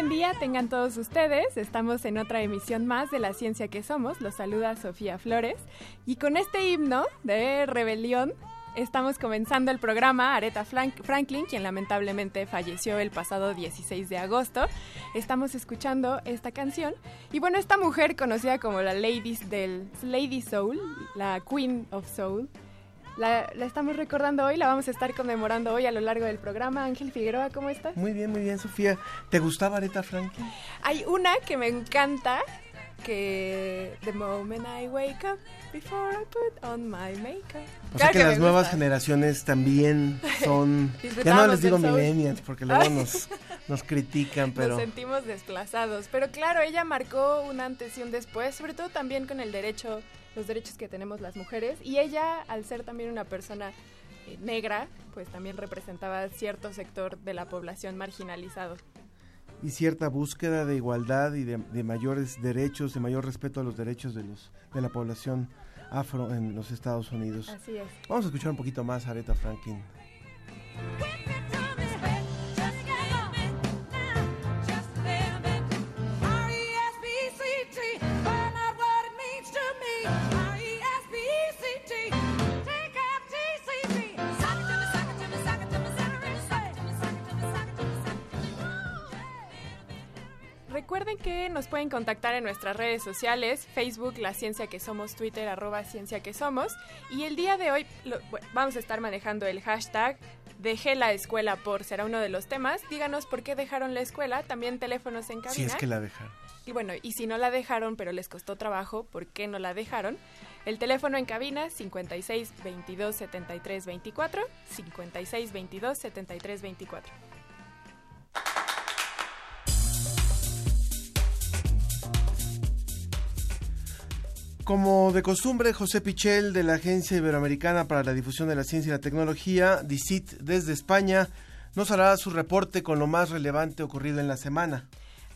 Buen día, tengan todos ustedes. Estamos en otra emisión más de La Ciencia que Somos. Los saluda Sofía Flores. Y con este himno de rebelión, estamos comenzando el programa. Aretha Franklin, quien lamentablemente falleció el pasado 16 de agosto. Estamos escuchando esta canción. Y bueno, esta mujer conocida como la Ladies del Lady Soul, la Queen of Soul, la, estamos recordando hoy, la vamos a estar conmemorando hoy a lo largo del programa. Ángel Figueroa, ¿cómo estás? Muy bien, muy bien, Sofía. ¿Te gustaba Aretha Franklin? Hay una que me encanta, que The moment I wake up, before I put on my makeup. O sea que, las nuevas generaciones también son... ya no les digo millennials porque luego nos, nos critican, pero... Nos sentimos desplazados. Pero claro, ella marcó un antes y un después, sobre todo también con el derecho los derechos que tenemos las mujeres y ella, al ser también una persona eh, negra, pues también representaba cierto sector de la población marginalizado. Y cierta búsqueda de igualdad y de, de, mayores derechos, de mayor respeto a los derechos de, los, de la población afro en los Estados Unidos. Así es. Vamos a escuchar un poquito más a Aretha Franklin. Recuerden que nos pueden contactar en nuestras redes sociales, Facebook, La Ciencia que Somos, Twitter, arroba Ciencia que Somos. Y el día de hoy vamos a estar manejando el hashtag Dejé la escuela por, será uno de los temas. Díganos por qué dejaron la escuela, también teléfonos en cabina. Si es que la dejaron. Y bueno, y si no la dejaron, pero les costó trabajo, ¿por qué no la dejaron? El teléfono en cabina 56 22 73 24, 56 22 73 24. Como de costumbre, José Pichel de la Agencia Iberoamericana para la Difusión de la Ciencia y la Tecnología, DICIT desde España, nos hará su reporte con lo más relevante ocurrido en la semana.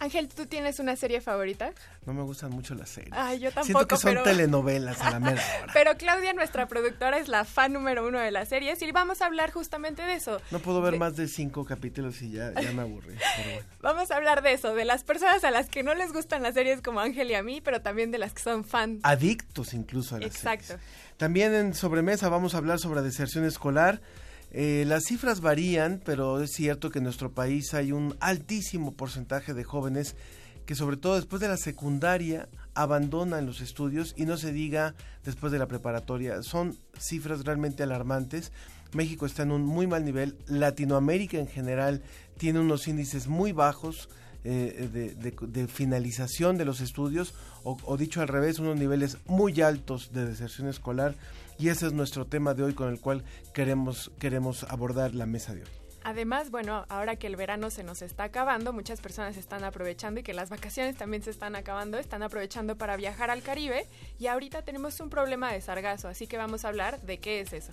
Ángel, ¿tú tienes una serie favorita? No me gustan mucho las series. Ay, yo tampoco. Siento que son telenovelas a la mera hora. pero Claudia, nuestra productora, es la fan número uno de las series y vamos a hablar justamente de eso. No puedo ver más de cinco capítulos y ya, ya me aburrí. Vamos a hablar de eso, de las personas a las que no les gustan las series como Ángel y a mí, pero también de las que son fan. Adictos incluso a las Exacto. series. También en sobremesa vamos a hablar sobre deserción escolar. Eh, las cifras varían, pero es cierto que en nuestro país hay un altísimo porcentaje de jóvenes que sobre todo después de la secundaria abandonan los estudios y no se diga después de la preparatoria. Son cifras realmente alarmantes. México está en un muy mal nivel. Latinoamérica en general tiene unos índices muy bajos eh, de, de, finalización de los estudios o, o dicho al revés, unos niveles muy altos de deserción escolar. Y ese es nuestro tema de hoy con el cual queremos, queremos abordar la mesa de hoy. Además, bueno, ahora que el verano se nos está acabando, muchas personas están aprovechando y que las vacaciones también se están acabando, están aprovechando para viajar al Caribe y ahorita tenemos un problema de sargazo, así que vamos a hablar de qué es eso.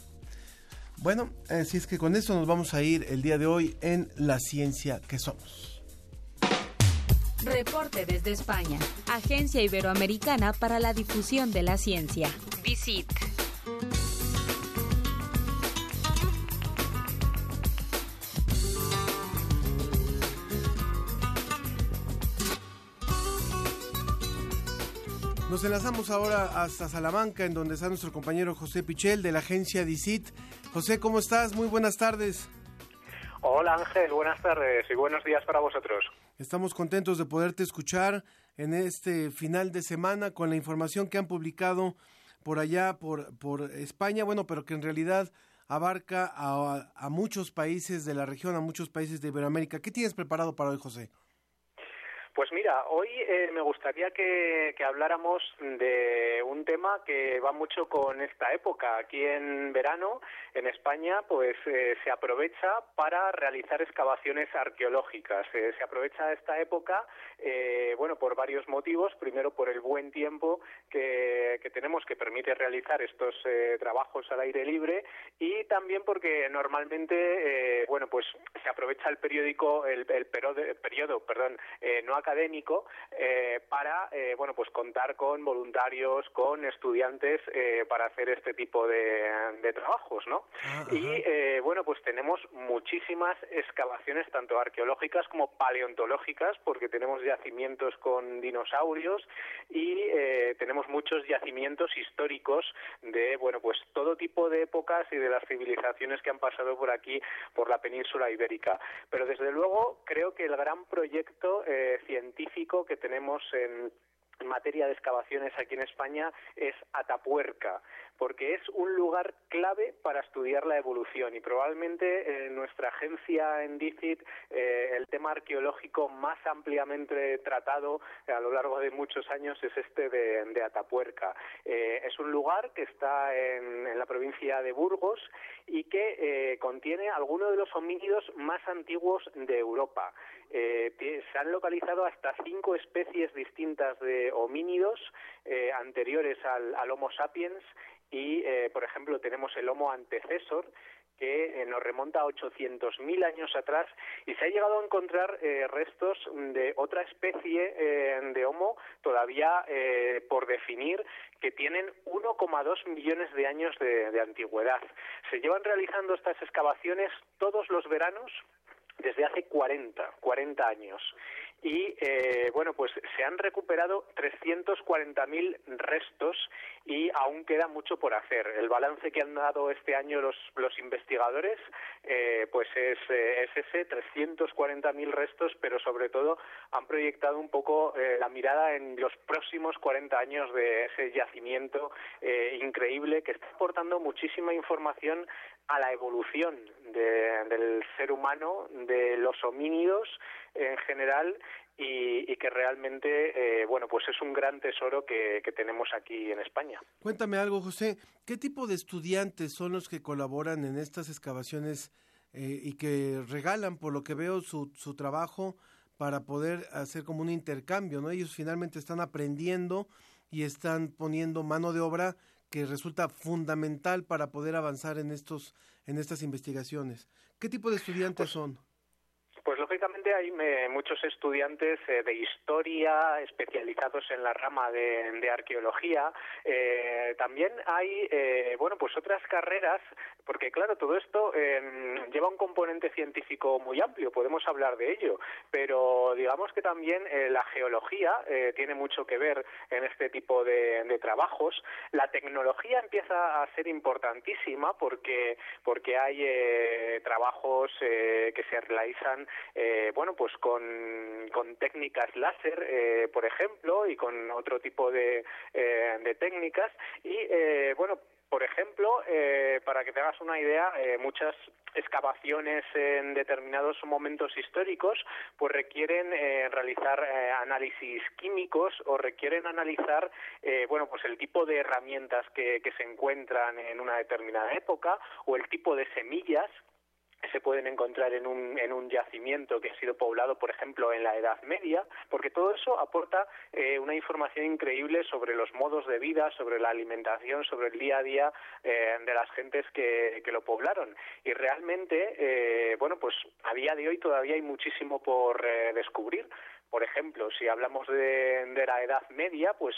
Bueno, así es que con esto nos vamos a ir el día de hoy en La Ciencia que Somos. Reporte desde España, Agencia Iberoamericana para la Difusión de la Ciencia. Visit. Nos enlazamos ahora hasta Salamanca, en donde está nuestro compañero José Pichel de la agencia DICIT. José, ¿cómo estás? Muy buenas tardes. Hola Ángel, buenas tardes y buenos días para vosotros. Estamos contentos de poderte escuchar en este final de semana con la información que han publicado por allá, por, por España, bueno, pero que en realidad abarca a, a muchos países de la región, a muchos países de Iberoamérica. ¿Qué tienes preparado para hoy, José? Pues mira, hoy eh, me gustaría que, habláramos de un tema que va mucho con esta época. Aquí en verano, en España, pues eh, se aprovecha para realizar excavaciones arqueológicas. Eh, se aprovecha esta época, eh, bueno, por varios motivos. Primero, por el buen tiempo que, que tenemos que permite realizar estos eh, trabajos al aire libre y también porque normalmente, bueno, pues se aprovecha el periódico, el, el periodo, periodo, perdón, no académico eh, para eh, bueno pues contar con voluntarios con estudiantes eh, para hacer este tipo de, de trabajos no Ah, y eh, bueno pues tenemos muchísimas excavaciones tanto arqueológicas como paleontológicas porque tenemos yacimientos con dinosaurios y eh, tenemos muchos yacimientos históricos de bueno pues todo tipo de épocas y de las civilizaciones que han pasado por aquí por la península ibérica. Pero desde luego creo que el gran proyecto eh, científico que tenemos en en materia de excavaciones aquí en España es Atapuerca, porque es un lugar clave para estudiar la evolución y probablemente en nuestra agencia en DICIT eh, el tema arqueológico más ampliamente tratado a lo largo de muchos años es este de, Atapuerca. Eh, es un lugar que está en, la provincia de Burgos y que eh, contiene algunos de los homínidos más antiguos de Europa. Eh, se han localizado hasta cinco especies distintas de homínidos eh, anteriores al, al, Homo sapiens y, eh, por ejemplo, tenemos el Homo antecesor que eh, nos remonta a 800.000 años atrás y se ha llegado a encontrar eh, restos de otra especie eh, de Homo todavía eh, por definir que tienen 1,2 millones de años de, de antigüedad. Se llevan realizando estas excavaciones todos los veranos desde hace 40, 40 años. Y eh, bueno, pues se han recuperado 340.000 restos y aún queda mucho por hacer. El balance que han dado este año los, los investigadores eh, pues es, eh, es ese, 340.000 restos, pero sobre todo han proyectado un poco eh, la mirada en los próximos 40 años de ese yacimiento eh, increíble que está aportando muchísima información a la evolución de, del ser humano, de los homínidos en general y, que realmente, eh, bueno, pues es un gran tesoro que, que, tenemos aquí en España. Cuéntame algo, José. ¿Qué tipo de estudiantes son los que colaboran en estas excavaciones eh, y que regalan, por lo que veo, su, su trabajo para poder hacer como un intercambio, ¿no? Ellos finalmente están aprendiendo y están poniendo mano de obra que resulta fundamental para poder avanzar en estos en estas investigaciones. ¿Qué tipo de estudiantes pues, son? Hay me, muchos estudiantes eh, de historia especializados en la rama de, arqueología. Eh, también hay, eh, bueno, pues otras carreras, porque claro, todo esto lleva un componente científico muy amplio, podemos hablar de ello, pero digamos que también eh, la geología tiene mucho que ver en este tipo de, trabajos. La tecnología empieza a ser importantísima porque, porque hay eh, trabajos eh, que se realizan, eh, bueno, pues con, con técnicas láser, eh, por ejemplo, y con otro tipo de, eh, de técnicas. Y, eh, bueno, por ejemplo, eh, para que te hagas una idea, eh, muchas excavaciones en determinados momentos históricos pues requieren eh, realizar análisis químicos o requieren analizar bueno pues el tipo de herramientas que se encuentran en una determinada época o el tipo de semillas se pueden encontrar en un, en un yacimiento que ha sido poblado, por ejemplo, en la Edad Media, porque todo eso aporta eh, una información increíble sobre los modos de vida, sobre la alimentación, sobre el día a día eh, de las gentes que, que, lo poblaron. Y realmente, eh, bueno, pues a día de hoy todavía hay muchísimo por descubrir por ejemplo, si hablamos de, de la Edad Media, pues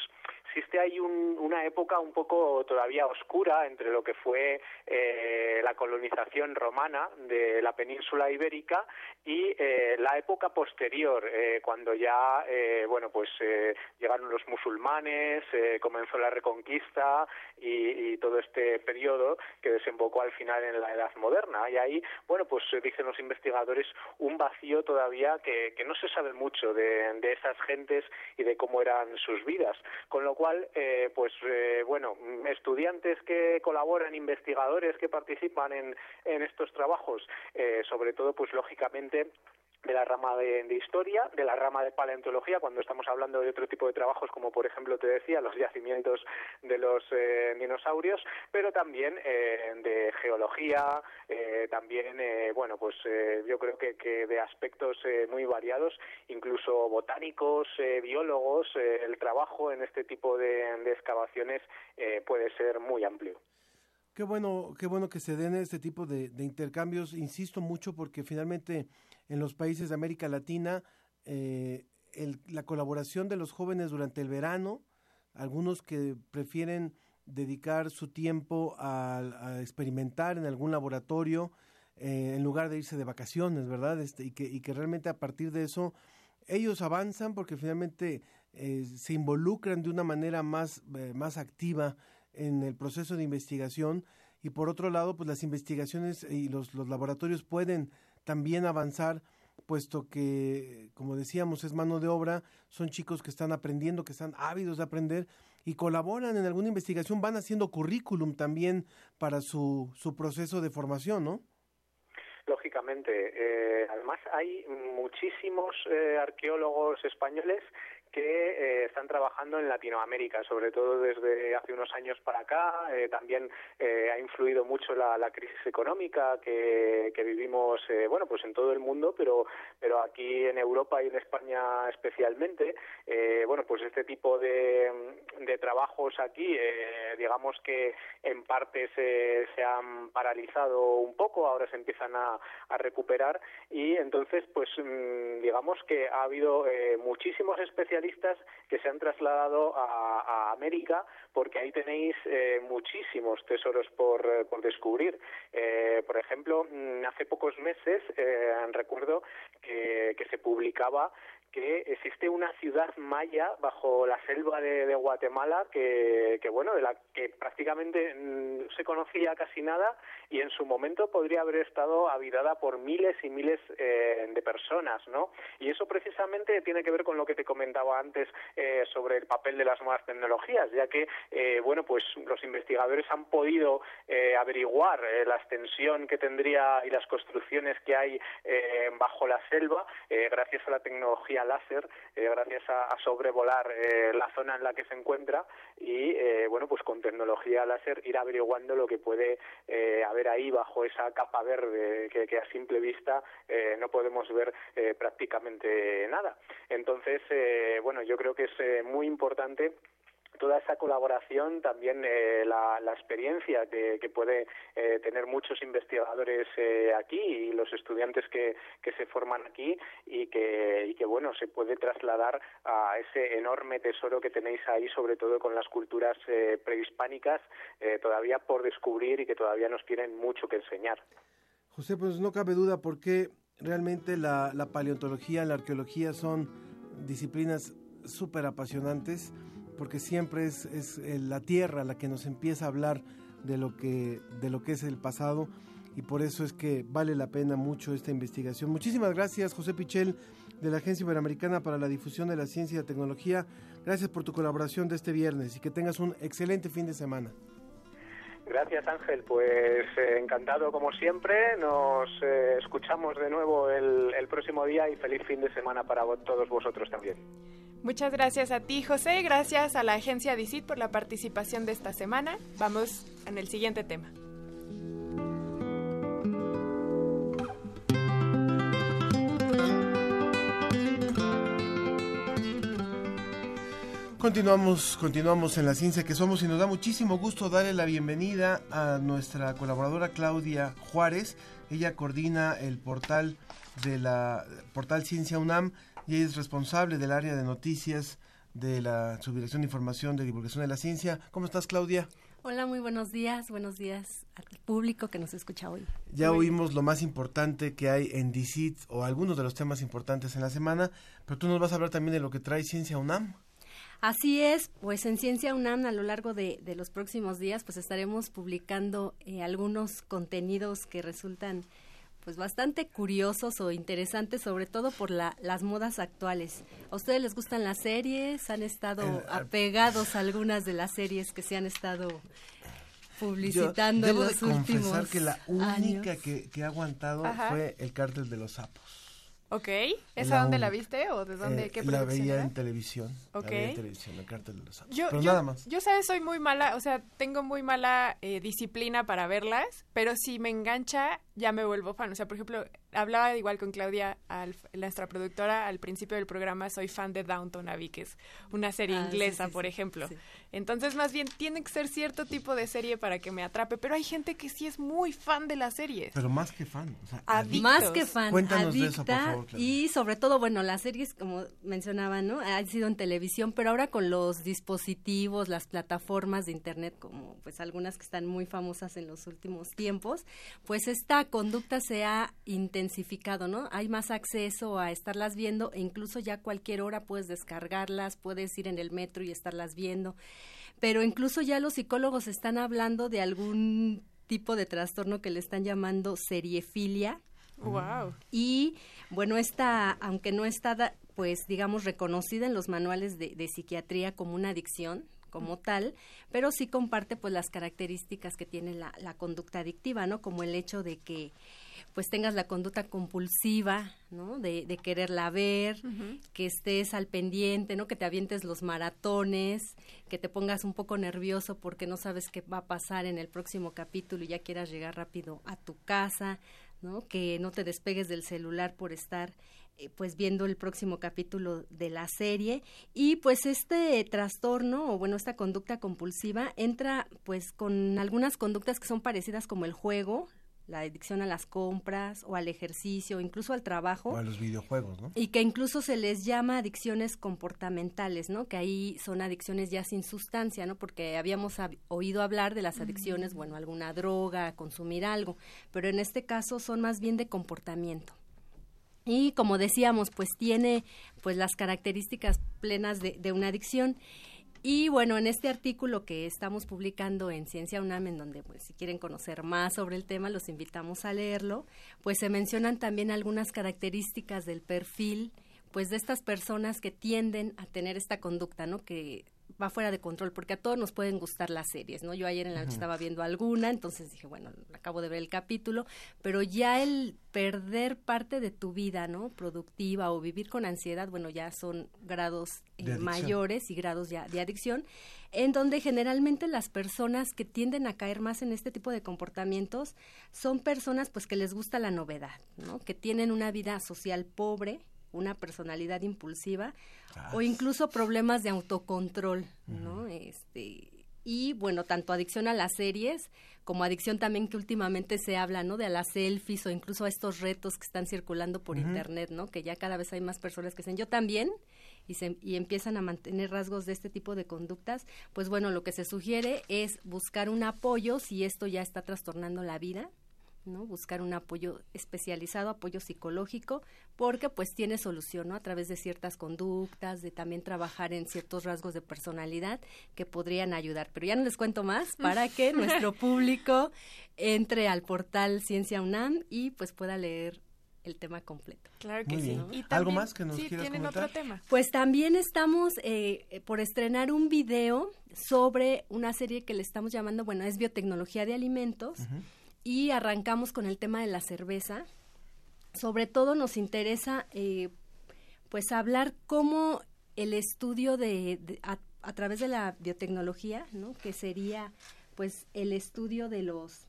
existe ahí un, una época un poco todavía oscura entre lo que fue eh, la colonización romana de la península ibérica y eh, la época posterior, eh, cuando ya, eh, bueno, pues eh, llegaron los musulmanes, eh, comenzó la reconquista y, y todo este periodo que desembocó al final en la Edad Moderna. Y ahí, bueno, pues dicen los investigadores, un vacío todavía que no se sabe mucho de, de esas gentes y de cómo eran sus vidas. Con lo cual, eh, pues eh, bueno, estudiantes que colaboran, investigadores que participan en, en estos trabajos, eh, sobre todo, pues lógicamente de la rama de, de, historia, de la rama de paleontología, cuando estamos hablando de otro tipo de trabajos, como por ejemplo te decía, los yacimientos de los eh, dinosaurios, pero también eh, de geología, eh, también, bueno, pues yo creo que, de aspectos muy variados, incluso botánicos, biólogos, el trabajo en este tipo de, excavaciones puede ser muy amplio. Qué bueno, qué bueno que se den este tipo de intercambios, insisto mucho porque finalmente en los países de América Latina, eh, la colaboración de los jóvenes durante el verano, algunos que prefieren dedicar su tiempo a, experimentar en algún laboratorio eh, en lugar de irse de vacaciones, ¿verdad? Este, y, que, realmente a partir de eso ellos avanzan porque finalmente eh, se involucran de una manera más, más activa en el proceso de investigación y por otro lado, pues las investigaciones y los laboratorios pueden también avanzar, puesto que, como decíamos, es mano de obra, son chicos que están aprendiendo, que están ávidos de aprender y colaboran en alguna investigación, van haciendo currículum también para su, su proceso de formación, ¿no? Lógicamente. Eh, además, hay muchísimos eh, arqueólogos españoles que eh, están trabajando en Latinoamérica, sobre todo desde hace unos años para acá. Eh, también eh, ha influido mucho la, la crisis económica que, que vivimos, eh, bueno, pues en todo el mundo, pero, pero aquí en Europa y en España especialmente. Bueno, pues este tipo de, trabajos aquí, digamos que en parte se, se han paralizado un poco, ahora se empiezan a, recuperar y entonces, pues mmm, digamos que ha habido muchísimos especialistas que se han trasladado a, América porque ahí tenéis eh, muchísimos tesoros por, eh, por descubrir. Eh, por ejemplo, hace pocos meses recuerdo que, que se publicaba que existe una ciudad maya bajo la selva de, de Guatemala que, que, bueno, de la que prácticamente no se conocía casi nada y en su momento podría haber estado habitada por miles y miles eh, de personas, ¿no? Y eso precisamente tiene que ver con lo que te comentaba antes eh, sobre el papel de las nuevas tecnologías, ya que, eh, bueno, pues los investigadores han podido eh, averiguar eh, la extensión que tendría y las construcciones que hay eh, bajo la selva gracias a la tecnología láser, eh, gracias a, sobrevolar eh, la zona en la que se encuentra y, eh, bueno, pues con tecnología láser ir averiguando lo que puede eh, haber ahí bajo esa capa verde que, que a simple vista eh, no podemos ver prácticamente nada. Entonces, bueno, yo creo que es muy importante toda esa colaboración, también eh, la, experiencia que, que puede eh, tener muchos investigadores eh, aquí y los estudiantes que, que se forman aquí y que, y que, bueno, se puede trasladar a ese enorme tesoro que tenéis ahí, sobre todo con las culturas eh, prehispánicas, eh, todavía por descubrir y que todavía nos tienen mucho que enseñar. José, pues no cabe duda porque realmente la, la paleontología, la arqueología son disciplinas súper apasionantes porque siempre es, es, la tierra la que nos empieza a hablar de lo que de lo que es el pasado y por eso es que vale la pena mucho esta investigación. Muchísimas gracias, José Pichel, de la Agencia Iberoamericana para la Difusión de la Ciencia y la Tecnología. Gracias por tu colaboración de este viernes y que tengas un excelente fin de semana. Gracias Ángel, pues eh, encantado como siempre, nos eh, escuchamos de nuevo el, el próximo día y feliz fin de semana para todos vosotros también. Muchas gracias a ti, José. Gracias a la agencia DICIT por la participación de esta semana. Vamos en el siguiente tema. Continuamos, continuamos en la ciencia que somos y nos da muchísimo gusto darle la bienvenida a nuestra colaboradora Claudia Juárez. Ella coordina el portal de la portal Ciencia UNAM y ella es responsable del área de noticias de la Subdirección de Información de Divulgación de la Ciencia. ¿Cómo estás, Claudia? Hola, muy buenos días. Buenos días al público que nos escucha hoy. Ya oímos lo más importante que hay en DICIT o algunos de los temas importantes en la semana, pero tú nos vas a hablar también de lo que trae Ciencia UNAM. Así es, pues en Ciencia UNAM a lo largo de, de los próximos días pues estaremos publicando eh, algunos contenidos que resultan pues bastante curiosos o interesantes, sobre todo por la, las modas actuales. ¿A ustedes les gustan las series? ¿Han estado El- apegados a algunas de las series que se han estado publicitando Yo debo en de los confesar últimos que la única que, que ha aguantado Ajá. fue el cártel de los sapos. Ok. La ¿Esa dónde la viste o de dónde? Eh, ¿Qué la veía era? en televisión. Ok. La veía en televisión, el cártel de los. Yo, pero yo- nada más. Yo, sabes, soy muy mala, o sea, tengo muy mala eh, disciplina para verlas, pero si me engancha, ya me vuelvo fan. O sea, por ejemplo, hablaba igual con Claudia, al- nuestra productora, al principio del programa, soy fan de Downton Abbey, que es una serie Ah, inglesa, sí, por ejemplo. sí. Entonces, más bien, tiene que ser cierto tipo de serie para que me atrape, pero hay gente que sí es muy fan de las series. Pero más que fan. O sea, Adictos. Más que fan, Cuéntanos de eso, por favor, Y sobre todo, bueno, las series, como mencionaba, ¿no? Han sido en televisión, pero ahora con los dispositivos, las plataformas de internet, como pues algunas que están muy famosas en los últimos tiempos, pues esta conducta se ha intensificado, ¿no? Hay más acceso a estarlas viendo e incluso ya cualquier hora puedes descargarlas, puedes ir en el metro y estarlas viendo, pero incluso ya los psicólogos están hablando de algún tipo de trastorno que le están llamando seriefilia, Wow. y bueno, esta, aunque no está, da- pues digamos, reconocida en los manuales de, de psiquiatría como una adicción como tal, pero sí comparte pues las características que tiene la, la conducta adictiva, ¿no? Como el hecho de que pues tengas la conducta compulsiva, ¿no? De, de quererla ver, que estés al pendiente, ¿no? Que te avientes los maratones, que te pongas un poco nervioso porque no sabes qué va a pasar en el próximo capítulo y ya quieras llegar rápido a tu casa, ¿no? Que no te despegues del celular por estar eh, pues viendo el próximo capítulo de la serie y pues este trastorno o bueno esta conducta compulsiva entra pues con algunas conductas que son parecidas como el juego, la adicción a las compras o al ejercicio, incluso al trabajo O a los videojuegos, ¿no? y que incluso se les llama adicciones comportamentales, ¿no? Que ahí son adicciones ya sin sustancia, ¿no? Porque habíamos hab- oído hablar de las adicciones, bueno, alguna droga, consumir algo, pero en este caso son más bien de comportamiento. Y como decíamos, pues tiene pues las características plenas de, de una adicción. Y bueno, en este artículo que estamos publicando en Ciencia UNAM, en donde pues si quieren conocer más sobre el tema, los invitamos a leerlo, pues se mencionan también algunas características del perfil pues de estas personas que tienden a tener esta conducta, ¿no? Que va fuera de control, porque a todos nos pueden gustar las series, ¿no? Yo ayer en la noche estaba viendo alguna, entonces dije, bueno, acabo de ver el capítulo, pero ya el perder parte de tu vida, ¿no? Productiva o vivir con ansiedad, bueno, ya son grados eh, mayores y grados ya de adicción, en donde generalmente las personas que tienden a caer más en este tipo de comportamientos son personas pues que les gusta la novedad, ¿no? Que tienen una vida social pobre, una personalidad impulsiva o incluso problemas de autocontrol, ¿no? Este y bueno, tanto adicción a las series como adicción también que últimamente se habla, ¿no? De a las selfies o incluso a estos retos que están circulando por internet, ¿no? Que ya cada vez hay más personas que dicen, yo también, y, se, y empiezan a mantener rasgos de este tipo de conductas, pues bueno, lo que se sugiere es buscar un apoyo si esto ya está trastornando la vida, ¿no? Buscar un apoyo especializado, apoyo psicológico, porque pues tiene solución, ¿no? A través de ciertas conductas, de también trabajar en ciertos rasgos de personalidad que podrían ayudar. Pero ya no les cuento más para que nuestro público entre al portal Ciencia UNAM y pues pueda leer el tema completo. Claro que Muy sí. bien. Y ¿Algo más que nos sí, quieras tienen comentar? otro tema. Pues también estamos eh, eh, por estrenar un video sobre una serie que le estamos llamando, bueno, es biotecnología de alimentos y arrancamos con el tema de la cerveza. Sobre todo nos interesa, eh, pues, hablar cómo el estudio de, de- a, a través de la biotecnología, ¿no? Que sería, pues, el estudio de los,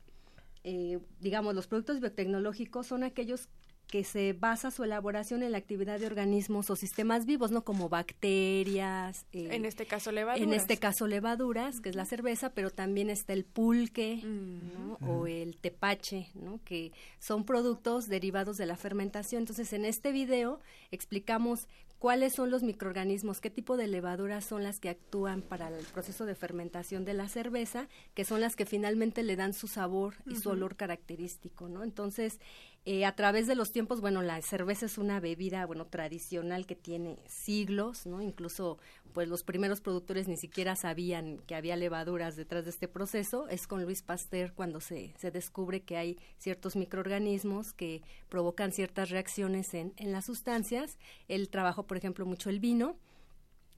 eh, digamos, los productos biotecnológicos son aquellos que se basa su elaboración en la actividad de organismos o sistemas vivos, ¿no? Como bacterias. eh, en este caso levaduras. En este caso levaduras, que es la cerveza, pero también está el pulque ¿no? o el tepache, ¿no? Que son productos derivados de la fermentación. Entonces, en este video explicamos cuáles son los microorganismos, qué tipo de levaduras son las que actúan para el proceso de fermentación de la cerveza, que son las que finalmente le dan su sabor y su olor característico, ¿no? Entonces, eh, a través de los tiempos, bueno, la cerveza es una bebida, bueno, tradicional que tiene siglos, ¿no? Incluso, pues los primeros productores ni siquiera sabían que había levaduras detrás de este proceso. Es con Luis Pasteur cuando se, se descubre que hay ciertos microorganismos que provocan ciertas reacciones en, en las sustancias. Él trabajó, por ejemplo, mucho el vino.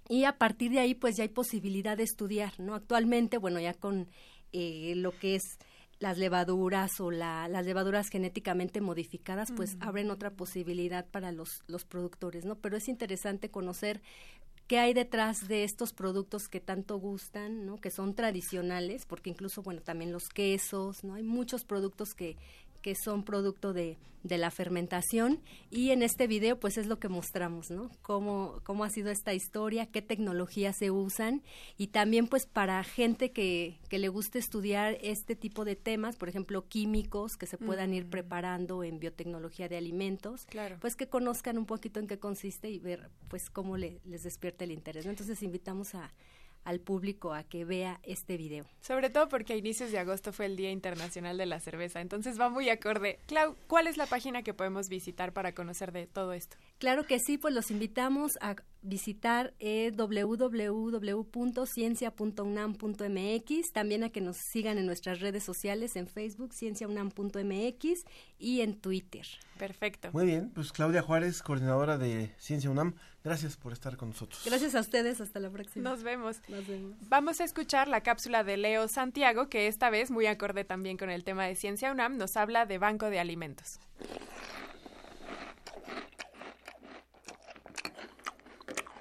Y a partir de ahí, pues ya hay posibilidad de estudiar, ¿no? Actualmente, bueno, ya con eh, lo que es las levaduras o la, las levaduras genéticamente modificadas, pues abren otra posibilidad para los, los productores, ¿no? Pero es interesante conocer qué hay detrás de estos productos que tanto gustan, ¿no? Que son tradicionales, porque incluso, bueno, también los quesos, ¿no? Hay muchos productos que, que son producto de, de, la fermentación y en este video pues es lo que mostramos, ¿no? Cómo, cómo ha sido esta historia, qué tecnologías se usan y también pues para gente que, que le guste estudiar este tipo de temas, por ejemplo químicos que se puedan ir preparando en biotecnología de alimentos, claro. pues que conozcan un poquito en qué consiste y ver pues cómo le, les despierta el interés, ¿no? Entonces invitamos a al público a que vea este video. Sobre todo porque a inicios de agosto fue el Día Internacional de la Cerveza, entonces va muy acorde. Clau, ¿cuál es la página que podemos visitar para conocer de todo esto? Claro que sí, pues los invitamos a visitar eh, www.ciencia.unam.mx, también a que nos sigan en nuestras redes sociales en Facebook, cienciaunam.mx y en Twitter. Perfecto. Muy bien, pues Claudia Juárez, coordinadora de Ciencia UNAM, gracias por estar con nosotros. Gracias a ustedes, hasta la próxima. Nos vemos. Nos vemos. Vamos a escuchar la cápsula de Leo Santiago, que esta vez, muy acorde también con el tema de Ciencia UNAM, nos habla de Banco de Alimentos.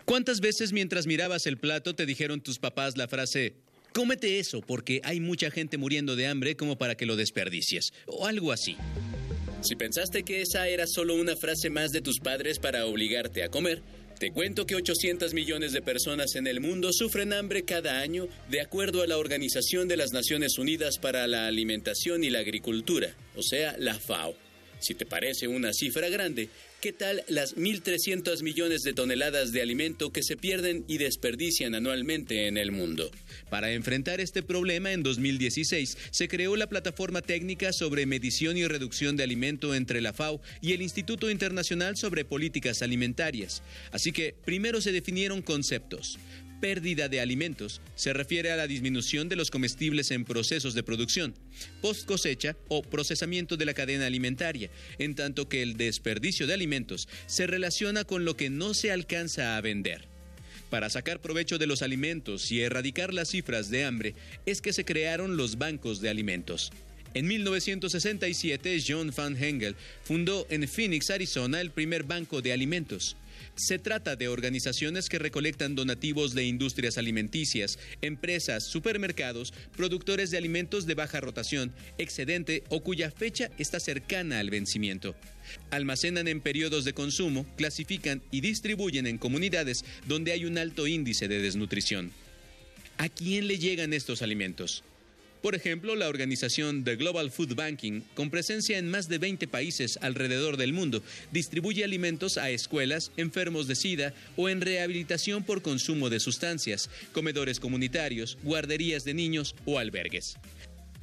¿Cuántas veces mientras mirabas el plato te dijeron tus papás la frase, cómete eso porque hay mucha gente muriendo de hambre como para que lo desperdicies? O algo así. Si pensaste que esa era solo una frase más de tus padres para obligarte a comer, te cuento que 800 millones de personas en el mundo sufren hambre cada año de acuerdo a la Organización de las Naciones Unidas para la Alimentación y la Agricultura, o sea, la FAO. Si te parece una cifra grande, ¿qué tal las 1.300 millones de toneladas de alimento que se pierden y desperdician anualmente en el mundo? Para enfrentar este problema, en 2016 se creó la Plataforma Técnica sobre Medición y Reducción de Alimento entre la FAO y el Instituto Internacional sobre Políticas Alimentarias. Así que primero se definieron conceptos pérdida de alimentos se refiere a la disminución de los comestibles en procesos de producción, post cosecha o procesamiento de la cadena alimentaria, en tanto que el desperdicio de alimentos se relaciona con lo que no se alcanza a vender. Para sacar provecho de los alimentos y erradicar las cifras de hambre es que se crearon los bancos de alimentos. En 1967, John Van Hengel fundó en Phoenix, Arizona, el primer banco de alimentos. Se trata de organizaciones que recolectan donativos de industrias alimenticias, empresas, supermercados, productores de alimentos de baja rotación, excedente o cuya fecha está cercana al vencimiento. Almacenan en periodos de consumo, clasifican y distribuyen en comunidades donde hay un alto índice de desnutrición. ¿A quién le llegan estos alimentos? Por ejemplo, la organización The Global Food Banking, con presencia en más de 20 países alrededor del mundo, distribuye alimentos a escuelas, enfermos de SIDA o en rehabilitación por consumo de sustancias, comedores comunitarios, guarderías de niños o albergues.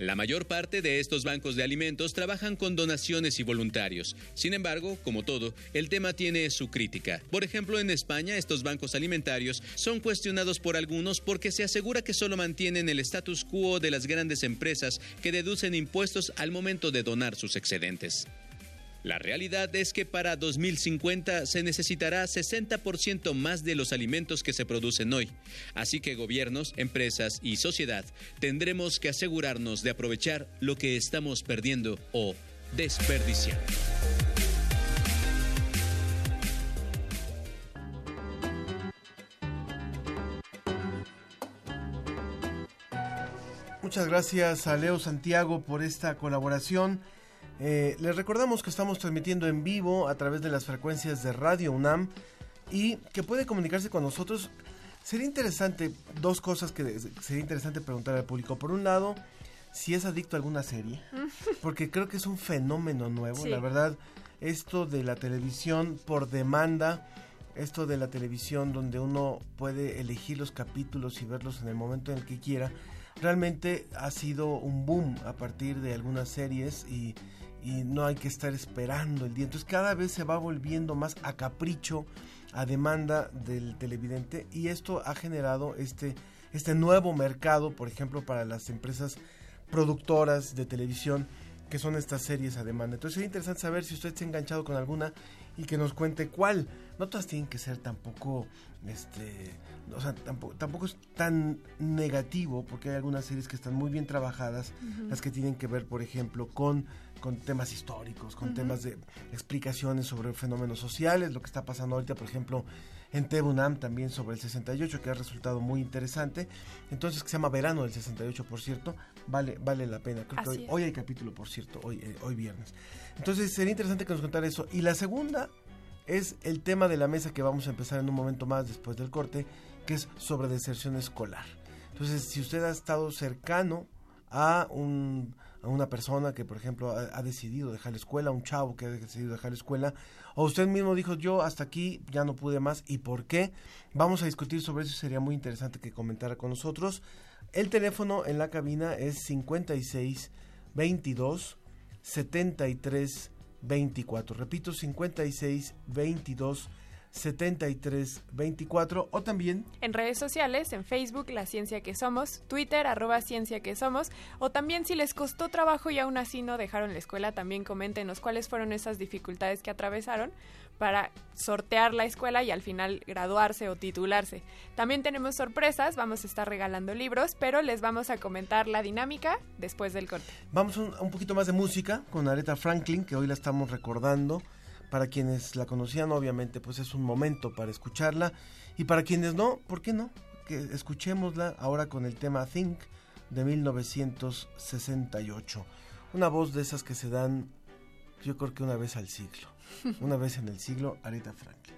La mayor parte de estos bancos de alimentos trabajan con donaciones y voluntarios. Sin embargo, como todo, el tema tiene su crítica. Por ejemplo, en España, estos bancos alimentarios son cuestionados por algunos porque se asegura que solo mantienen el status quo de las grandes empresas que deducen impuestos al momento de donar sus excedentes. La realidad es que para 2050 se necesitará 60% más de los alimentos que se producen hoy. Así que gobiernos, empresas y sociedad tendremos que asegurarnos de aprovechar lo que estamos perdiendo o desperdiciando. Muchas gracias a Leo Santiago por esta colaboración. Eh, les recordamos que estamos transmitiendo en vivo a través de las frecuencias de Radio UNAM y que puede comunicarse con nosotros. Sería interesante, dos cosas que sería interesante preguntar al público. Por un lado, si es adicto a alguna serie, porque creo que es un fenómeno nuevo, Sí. la verdad, esto de la televisión por demanda, esto de la televisión donde uno puede elegir los capítulos y verlos en el momento en el que quiera, realmente ha sido un boom a partir de algunas series y, y no hay que estar esperando el día. Entonces cada vez se va volviendo más a capricho, a demanda del televidente y esto ha generado este, este nuevo mercado, por ejemplo, para las empresas productoras de televisión que son estas series a demanda. Entonces sería interesante saber si usted se ha enganchado con alguna y que nos cuente cuál. No todas tienen que ser tampoco, este, o sea, tampoco, tampoco es tan negativo porque hay algunas series que están muy bien trabajadas, las que tienen que ver, por ejemplo, con, con temas históricos, con temas de explicaciones sobre fenómenos sociales, lo que está pasando ahorita, por ejemplo, en Tebunam también sobre el 68, que ha resultado muy interesante. Entonces, que se llama Verano del 68, por cierto, vale, vale la pena. Creo que hoy hay capítulo, por cierto, hoy, eh, hoy viernes. Entonces, sería interesante que nos contara eso. Y la segunda es el tema de la mesa que vamos a empezar en un momento más después del corte, que es sobre deserción escolar. Entonces, si usted ha estado cercano a, un, a una persona que, por ejemplo, ha, decidido dejar la escuela, un chavo que ha decidido dejar la escuela, o usted mismo dijo, yo hasta aquí ya no pude más, ¿y por qué? Vamos a discutir sobre eso, sería muy interesante que comentara con nosotros. El teléfono en la cabina es 56 22 73 24. Repito, 56 22 73 24 o también En redes sociales, en Facebook, La Ciencia que Somos, Twitter, arroba Ciencia que Somos, o también si les costó trabajo y aún así no dejaron la escuela, también coméntenos cuáles fueron esas dificultades que atravesaron para sortear la escuela y al final graduarse o titularse. También tenemos sorpresas, vamos a estar regalando libros, pero les vamos a comentar la dinámica después del corte. Vamos un, un poquito más de música con Aretha Franklin, que hoy la estamos recordando. Para quienes la conocían, obviamente, pues es un momento para escucharla. Y para quienes no, ¿por qué no? Que escuchémosla ahora con el tema Think de 1968. Una voz de esas que se dan, yo creo que una vez al siglo. Una vez en el siglo, Aretha Franklin.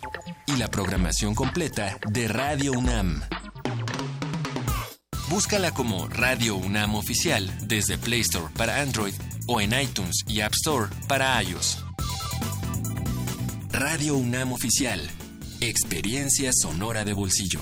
Y la programación completa de Radio UNAM. Búscala como Radio UNAM Oficial desde Play Store para Android o en iTunes y App Store para iOS. Radio UNAM Oficial. Experiencia sonora de bolsillo.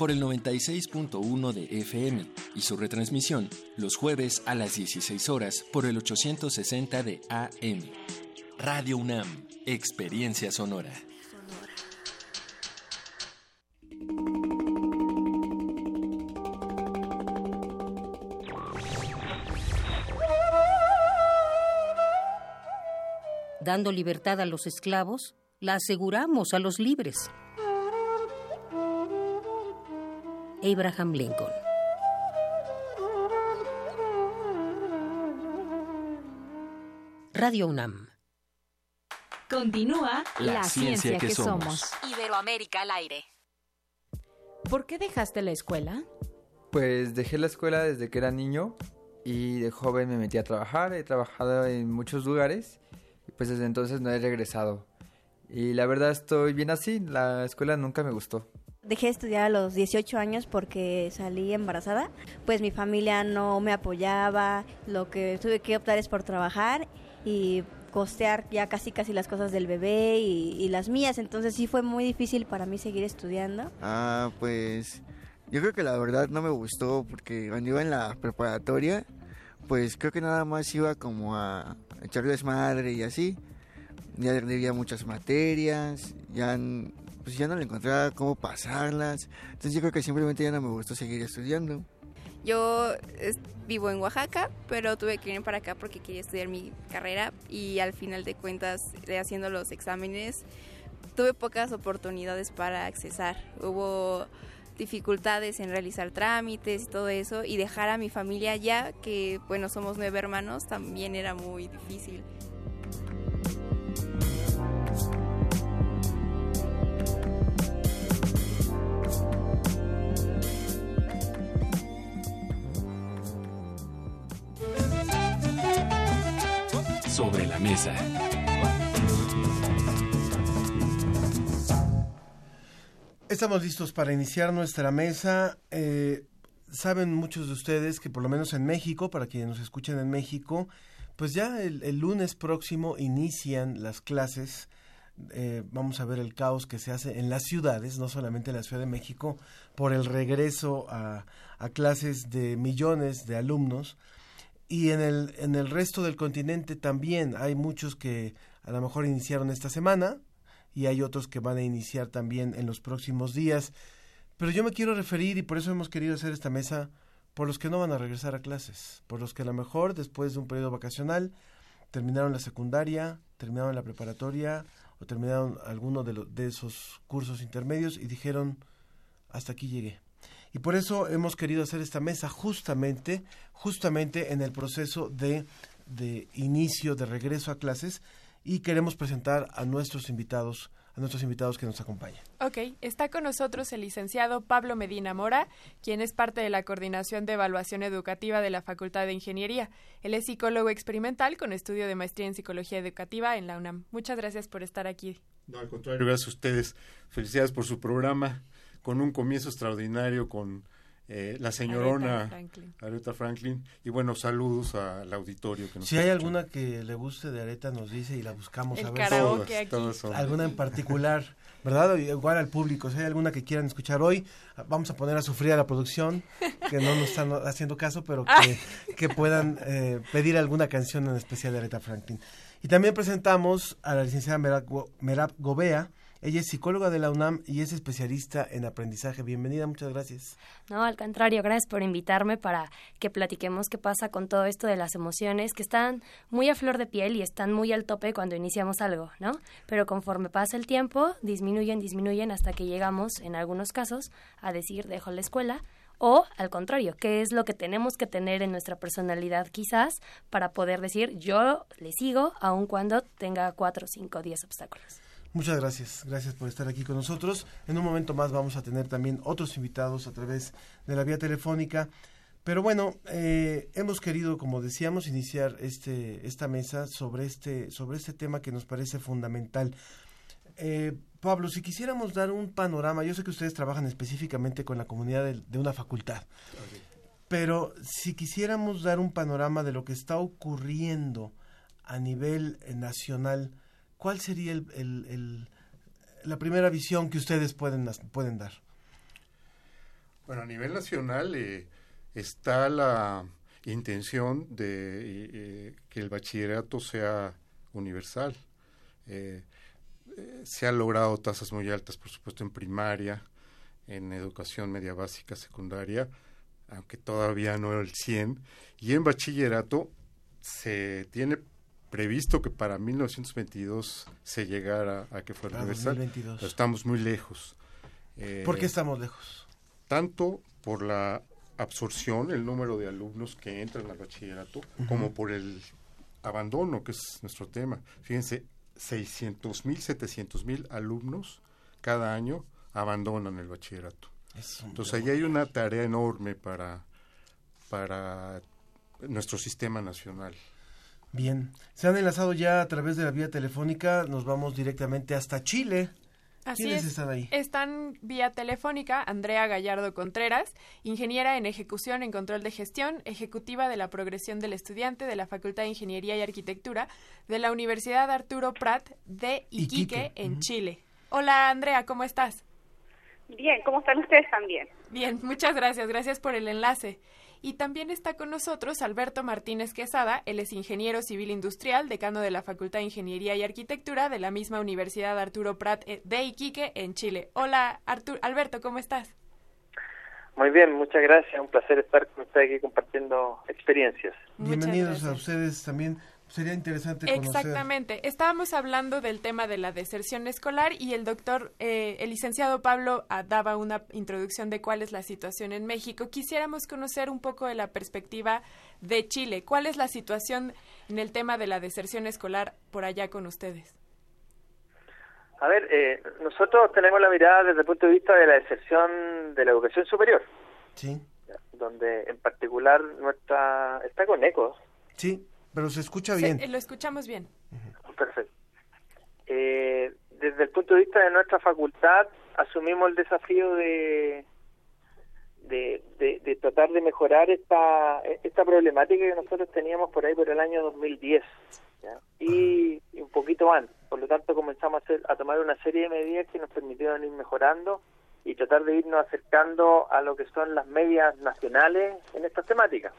por el 96.1 de FM y su retransmisión los jueves a las 16 horas por el 860 de AM. Radio UNAM, Experiencia Sonora. Dando libertad a los esclavos, la aseguramos a los libres. Abraham Lincoln. Radio UNAM. Continúa La ciencia que somos. Iberoamérica al aire. ¿Por qué dejaste la escuela? Pues dejé la escuela desde que era niño y de joven me metí a trabajar. He trabajado en muchos lugares y pues desde entonces no he regresado. Y la verdad estoy bien así, la escuela nunca me gustó. Dejé de estudiar a los 18 años porque salí embarazada. Pues mi familia no me apoyaba, lo que tuve que optar es por trabajar y costear ya casi casi las cosas del bebé y, las mías. Entonces sí fue muy difícil para mí seguir estudiando. Ah, pues yo creo que la verdad no me gustó porque cuando iba en la preparatoria, pues creo que nada más iba como a echarles madre y así. Ya debía muchas materias, ya, pues ya no le encontraba cómo pasarlas. Entonces yo creo que simplemente ya no me gustó seguir estudiando. Yo vivo en Oaxaca, pero tuve que ir para acá porque quería estudiar mi carrera y al final de cuentas, haciendo los exámenes, tuve pocas oportunidades para accesar. Hubo dificultades en realizar trámites y todo eso y dejar a mi familia ya, que bueno, somos nueve hermanos, también era muy difícil. Sobre la mesa. Estamos listos para iniciar nuestra mesa. Eh, saben muchos de ustedes que por lo menos en México, para quienes nos escuchan en México, pues ya el, lunes próximo inician las clases. Eh, vamos a ver el caos que se hace en las ciudades, no solamente en la Ciudad de México, por el regreso a clases de millones de alumnos. Y en el, en el resto del continente también hay muchos que a lo mejor iniciaron esta semana y hay otros que van a iniciar también en los próximos días. Pero yo me quiero referir, y por eso hemos querido hacer esta mesa, por los que no van a regresar a clases, por los que a lo mejor después de un periodo vacacional terminaron la secundaria, terminaron la preparatoria o terminaron alguno de, de esos cursos intermedios y dijeron, hasta aquí llegué. Y por eso hemos querido hacer esta mesa justamente, justamente en el proceso de, de inicio, de regreso a clases, y queremos presentar a nuestros invitados, a nuestros invitados que nos acompañan. Ok, está con nosotros el licenciado Pablo Medina Mora, quien es parte de la Coordinación de Evaluación Educativa de la Facultad de Ingeniería. Él es psicólogo experimental con estudio de maestría en Psicología Educativa en la UNAM. Muchas gracias por estar aquí. No, al contrario, gracias a ustedes. Felicidades por su programa, con un comienzo extraordinario con eh, la señorona Aretha Franklin. Aretha Franklin. Y bueno, saludos al auditorio que nos Si hay alguna que le guste de Areta, nos dice y la buscamos El a ver. karaoke Todas, aquí. todas son. Alguna en particular, ¿verdad? Igual al público. Si hay alguna que quieran escuchar hoy, vamos a poner a sufrir a la producción, que no nos están haciendo caso, pero que, que puedan eh, pedir alguna canción en especial de Aretha Franklin. Y también presentamos a la licenciada Merab, Merab Gobea. Ella es psicóloga de la UNAM y es especialista en aprendizaje. Bienvenida, muchas gracias. No, al contrario, gracias por invitarme para que platiquemos qué pasa con todo esto de las emociones que están muy a flor de piel y están muy al tope cuando iniciamos algo, ¿no? Pero conforme pasa el tiempo, disminuyen, disminuyen hasta que llegamos, en algunos casos, a decir dejo la escuela o al contrario, qué es lo que tenemos que tener en nuestra personalidad quizás para poder decir yo le sigo aun cuando tenga cuatro, cinco, diez obstáculos. Muchas gracias, gracias por estar aquí con nosotros. En un momento más vamos a tener también otros invitados a través de la vía telefónica. Pero bueno, eh, hemos querido, como decíamos, iniciar este, esta mesa sobre este, sobre este tema que nos parece fundamental. Eh, Pablo, si quisiéramos dar un panorama, yo sé que ustedes trabajan específicamente con la comunidad de, de una facultad, pero si quisiéramos dar un panorama de lo que está ocurriendo a nivel eh, nacional, ¿cuál sería el, el- el- la primera visión que ustedes pueden, pueden dar? Bueno, a nivel nacional eh, está la intención de eh, eh, que el bachillerato sea universal. Eh, eh, se han logrado tasas muy altas, por supuesto, en primaria, en educación media básica, secundaria, aunque todavía no el 100. Y en bachillerato se tiene previsto que para 1922 se llegara a que fuera Para universal. 2022. Pero estamos muy lejos. Eh, ¿Por qué estamos lejos? tanto por la absorción, el número de alumnos que entran al bachillerato, como por el abandono, que es nuestro tema. Fíjense, 600 mil, 700 mil alumnos cada año abandonan el bachillerato. Entonces, ahí hay una tarea enorme para, para nuestro sistema nacional. Bien, se han enlazado ya a través de la vía telefónica, nos vamos directamente hasta Chile. Así ¿Quiénes es. están ahí? Están vía telefónica Andrea Gallardo Contreras, ingeniera en ejecución en control de gestión, ejecutiva de la progresión del estudiante de la Facultad de Ingeniería y Arquitectura de la Universidad Arturo Prat de Iquique, Iquique, en. Chile. Hola Andrea, ¿cómo estás? Bien, ¿cómo están ustedes también? Bien, muchas gracias, gracias por el enlace. Y también está con nosotros Alberto Martínez Quesada, él es ingeniero civil industrial, decano de la Facultad de Ingeniería y Arquitectura de la misma Universidad Arturo Prat eh, de Iquique, en Chile. Hola, Artur Alberto, ¿cómo estás? Muy bien, muchas gracias. Un placer estar con usted aquí compartiendo experiencias. Bienvenidos a ustedes también. Sería interesante conocer. Exactamente. Estábamos hablando del tema de la deserción escolar y el doctor, eh, el licenciado Pablo ah, daba una introducción de cuál es la situación en México. Quisiéramos conocer un poco de la perspectiva de Chile. ¿Cuál es la situación en el tema de la deserción escolar por allá con ustedes? A ver, eh, nosotros tenemos la mirada desde el punto de vista de la deserción de la educación superior, Sí, donde en particular nuestra... ¿Está con ecos? sí, pero se escucha bien. eh, lo escuchamos bien. Perfecto. Eh, desde el punto de vista de nuestra facultad, asumimos el desafío de, de, de, de tratar de mejorar esta, esta problemática que nosotros teníamos por ahí por el año 2010 ¿ya? Y, y un poquito antes. Por lo tanto, comenzamos a, hacer, a tomar una serie de medidas que nos permitieron ir mejorando y tratar de irnos acercando a lo que son las medias nacionales en estas temáticas.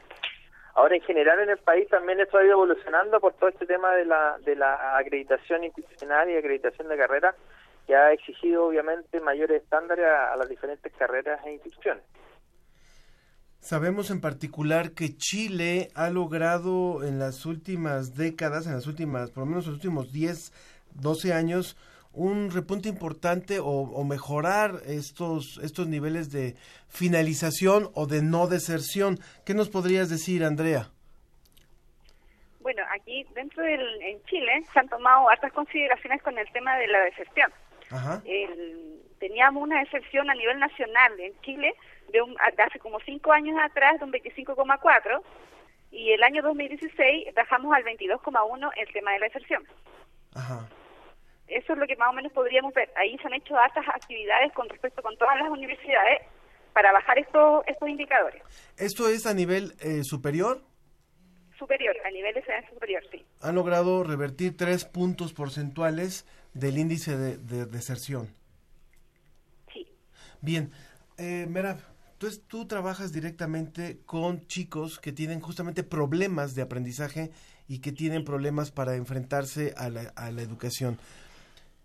Ahora, en general, en el país también esto ha ido evolucionando por todo este tema de la, de la acreditación institucional y acreditación de carreras, que ha exigido, obviamente, mayores estándares a, a las diferentes carreras e instituciones. Sabemos en particular que Chile ha logrado en las últimas décadas, en las últimas, por lo menos los últimos 10, 12 años, un repunte importante o, o mejorar estos, estos niveles de finalización o de no deserción. ¿Qué nos podrías decir, Andrea? Bueno, aquí dentro del en Chile se han tomado hartas consideraciones con el tema de la deserción. Ajá. el- teníamos una deserción a nivel nacional en Chile de, un, de hace como cinco años atrás de un 25,4 y el año 2016 bajamos al 22,1 el tema de la deserción. Ajá. Eso es lo que más o menos podríamos ver. Ahí se han hecho altas actividades con respecto con todas las universidades para bajar estos estos indicadores. ¿Esto es a nivel eh, superior? Superior, a nivel de excelencia superior, sí. Han logrado revertir tres puntos porcentuales del índice de, de deserción. Sí. Bien, eh, Merab, entonces tú trabajas directamente con chicos que tienen justamente problemas de aprendizaje y que tienen problemas para enfrentarse a la, a la educación.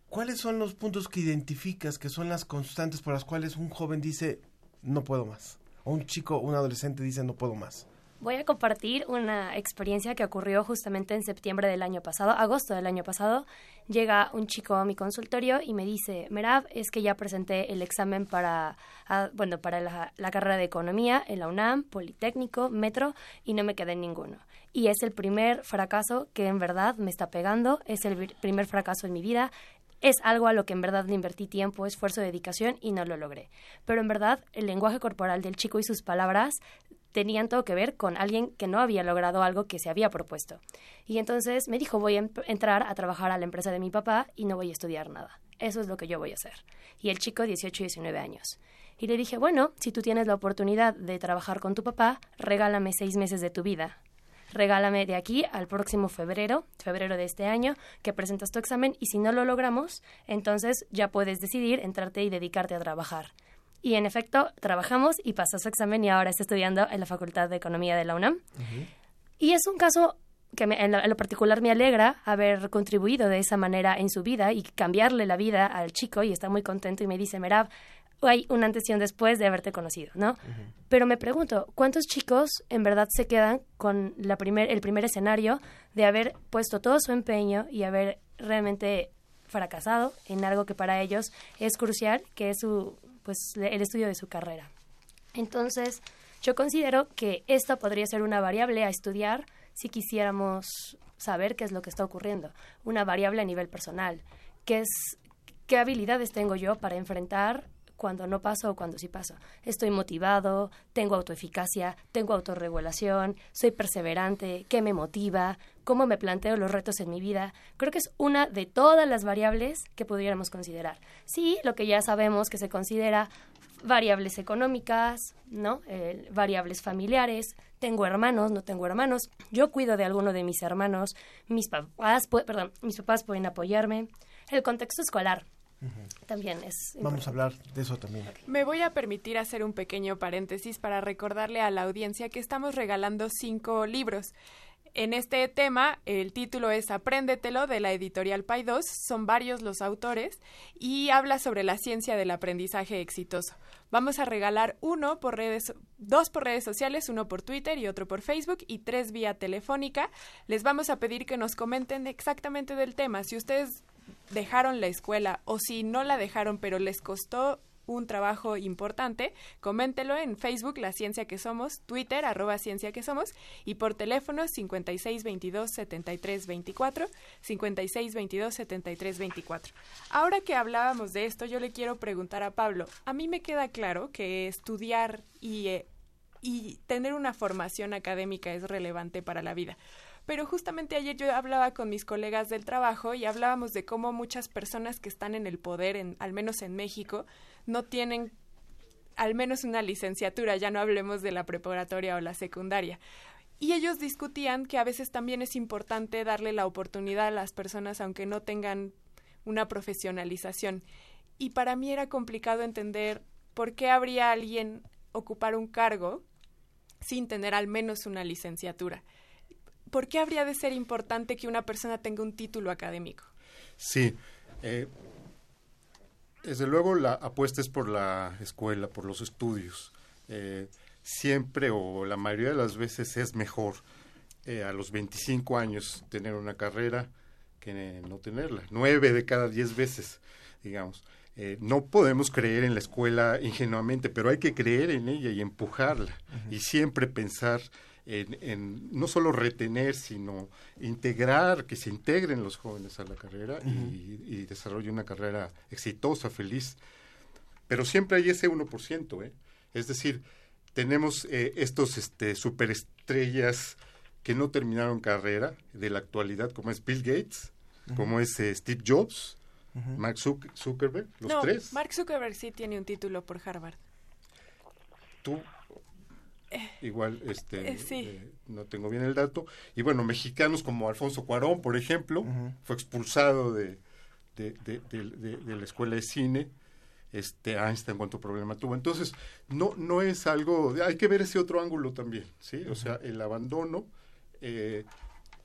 ¿Cuáles son los puntos que identificas que son las constantes por las cuales un joven dice no puedo más? O un chico, un adolescente dice no puedo más. Voy a compartir una experiencia que ocurrió justamente en septiembre del año pasado, agosto del año pasado. Llega un chico a mi consultorio y me dice, Merab, es que ya presenté el examen para, ah, bueno, para la, la carrera de economía en la UNAM, Politécnico, Metro, y no me quedé en ninguno. Y es el primer fracaso que en verdad me está pegando, es el primer fracaso en mi vida. Es algo a lo que en verdad le invertí tiempo, esfuerzo, dedicación y no lo logré. Pero en verdad el lenguaje corporal del chico y sus palabras tenían todo que ver con alguien que no había logrado algo que se había propuesto. Y entonces me dijo, voy a entrar a trabajar a la empresa de mi papá y no voy a estudiar nada. Eso es lo que yo voy a hacer. Y el chico, 18 y 19 años. Y le dije, bueno, si tú tienes la oportunidad de trabajar con tu papá, regálame seis meses de tu vida. Regálame de aquí al próximo febrero, febrero de este año, que presentas tu examen y si no lo logramos, entonces ya puedes decidir entrarte y dedicarte a trabajar. Y en efecto, trabajamos y pasó su examen y ahora está estudiando en la Facultad de Economía de la UNAM. Y es un caso que me- en, lo, en lo particular me alegra haber contribuido de esa manera en su vida y cambiarle la vida al chico y está muy contento y me dice, Merab, hay un antes y un después de haberte conocido, ¿no? Pero me pregunto, ¿cuántos chicos en verdad se quedan con la primer, el primer escenario de haber puesto todo su empeño y haber realmente fracasado en algo que para ellos es crucial, que es su, pues, el estudio de su carrera? Entonces, yo considero que esta podría ser una variable a estudiar si quisiéramos saber qué es lo que está ocurriendo. Una variable a nivel personal. ¿Qué, es, qué habilidades tengo yo para enfrentar cuando no paso o cuando sí paso? Estoy motivado, tengo autoeficacia, tengo autorregulación, soy perseverante, qué me motiva, cómo me planteo los retos en mi vida. Creo que es una de todas las variables que pudiéramos considerar. Sí, lo que ya sabemos que se considera variables económicas, ¿no? Eh, variables familiares. Tengo hermanos, no tengo hermanos. Yo cuido de alguno de mis hermanos. Mis papás, perdón, mis papás pueden apoyarme. El contexto escolar también es Vamos a hablar de eso también. Me voy a permitir hacer un pequeño paréntesis para recordarle a la audiencia que estamos regalando cinco libros. En este tema, el título es Apréndetelo de la editorial Paidós. Son varios los autores y habla sobre la ciencia del aprendizaje exitoso. Vamos a regalar uno por redes, dos por redes sociales, uno por Twitter y otro por Facebook y tres vía telefónica. Les vamos a pedir que nos comenten exactamente del tema. Si ustedes dejaron la escuela o si no la dejaron pero les costó un trabajo importante, coméntelo en Facebook La Ciencia que Somos, Twitter arroba Ciencia que Somos y por teléfono 5622 7324 5622 7324. Ahora que hablábamos de esto, yo le quiero preguntar a Pablo, a mí me queda claro que estudiar y, eh, y tener una formación académica es relevante para la vida. Pero justamente ayer yo hablaba con mis colegas del trabajo y hablábamos de cómo muchas personas que están en el poder, en, al menos en México, no tienen al menos una licenciatura, ya no hablemos de la preparatoria o la secundaria. Y ellos discutían que a veces también es importante darle la oportunidad a las personas aunque no tengan una profesionalización. Y para mí era complicado entender por qué habría alguien ocupar un cargo sin tener al menos una licenciatura. ¿Por qué habría de ser importante que una persona tenga un título académico? Sí. eh, desde luego la apuesta es por la escuela, por los estudios. Eh, siempre o la mayoría de las veces es mejor eh, a los 25 años tener una carrera que no tenerla. Nueve de cada diez veces, digamos. Eh, no podemos creer en la escuela ingenuamente, pero hay que creer en ella y empujarla y siempre pensar en, en no solo retener, sino integrar, que se integren los jóvenes a la carrera y, y desarrollen una carrera exitosa, feliz. Pero siempre hay ese 1%, ¿eh? Es decir, tenemos eh, estos este, superestrellas que no terminaron carrera de la actualidad, como es Bill Gates, como es eh, Steve Jobs, Mark Zuck- Zuckerberg, los no, tres. Mark Zuckerberg sí tiene un título por Harvard. Tú, igual, este, eh, sí. eh, no tengo bien el dato. Y bueno, mexicanos como Alfonso Cuarón, por ejemplo, fue expulsado de, de, de- de- de- de la escuela de cine. Este Einstein cuánto problema tuvo. Entonces, no, no es algo, hay que ver ese otro ángulo también, ¿sí? O sea, el abandono eh,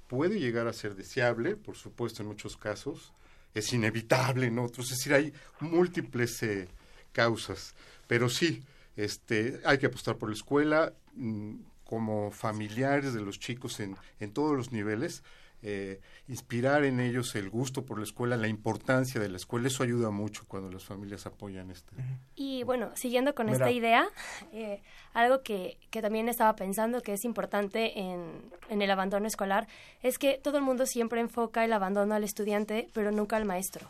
puede llegar a ser deseable, por supuesto, en muchos casos, es inevitable en otros, es decir, hay múltiples eh, causas, pero sí, este, hay que apostar por la escuela, mm, como familiares de los chicos en, en todos los niveles, eh, inspirar en ellos el gusto por la escuela, la importancia de la escuela, eso ayuda mucho cuando las familias apoyan este. Y bueno, siguiendo con Mira. esta idea, eh, algo que, que también estaba pensando que es importante en, en el abandono escolar es que todo el mundo siempre enfoca el abandono al estudiante, pero nunca al maestro.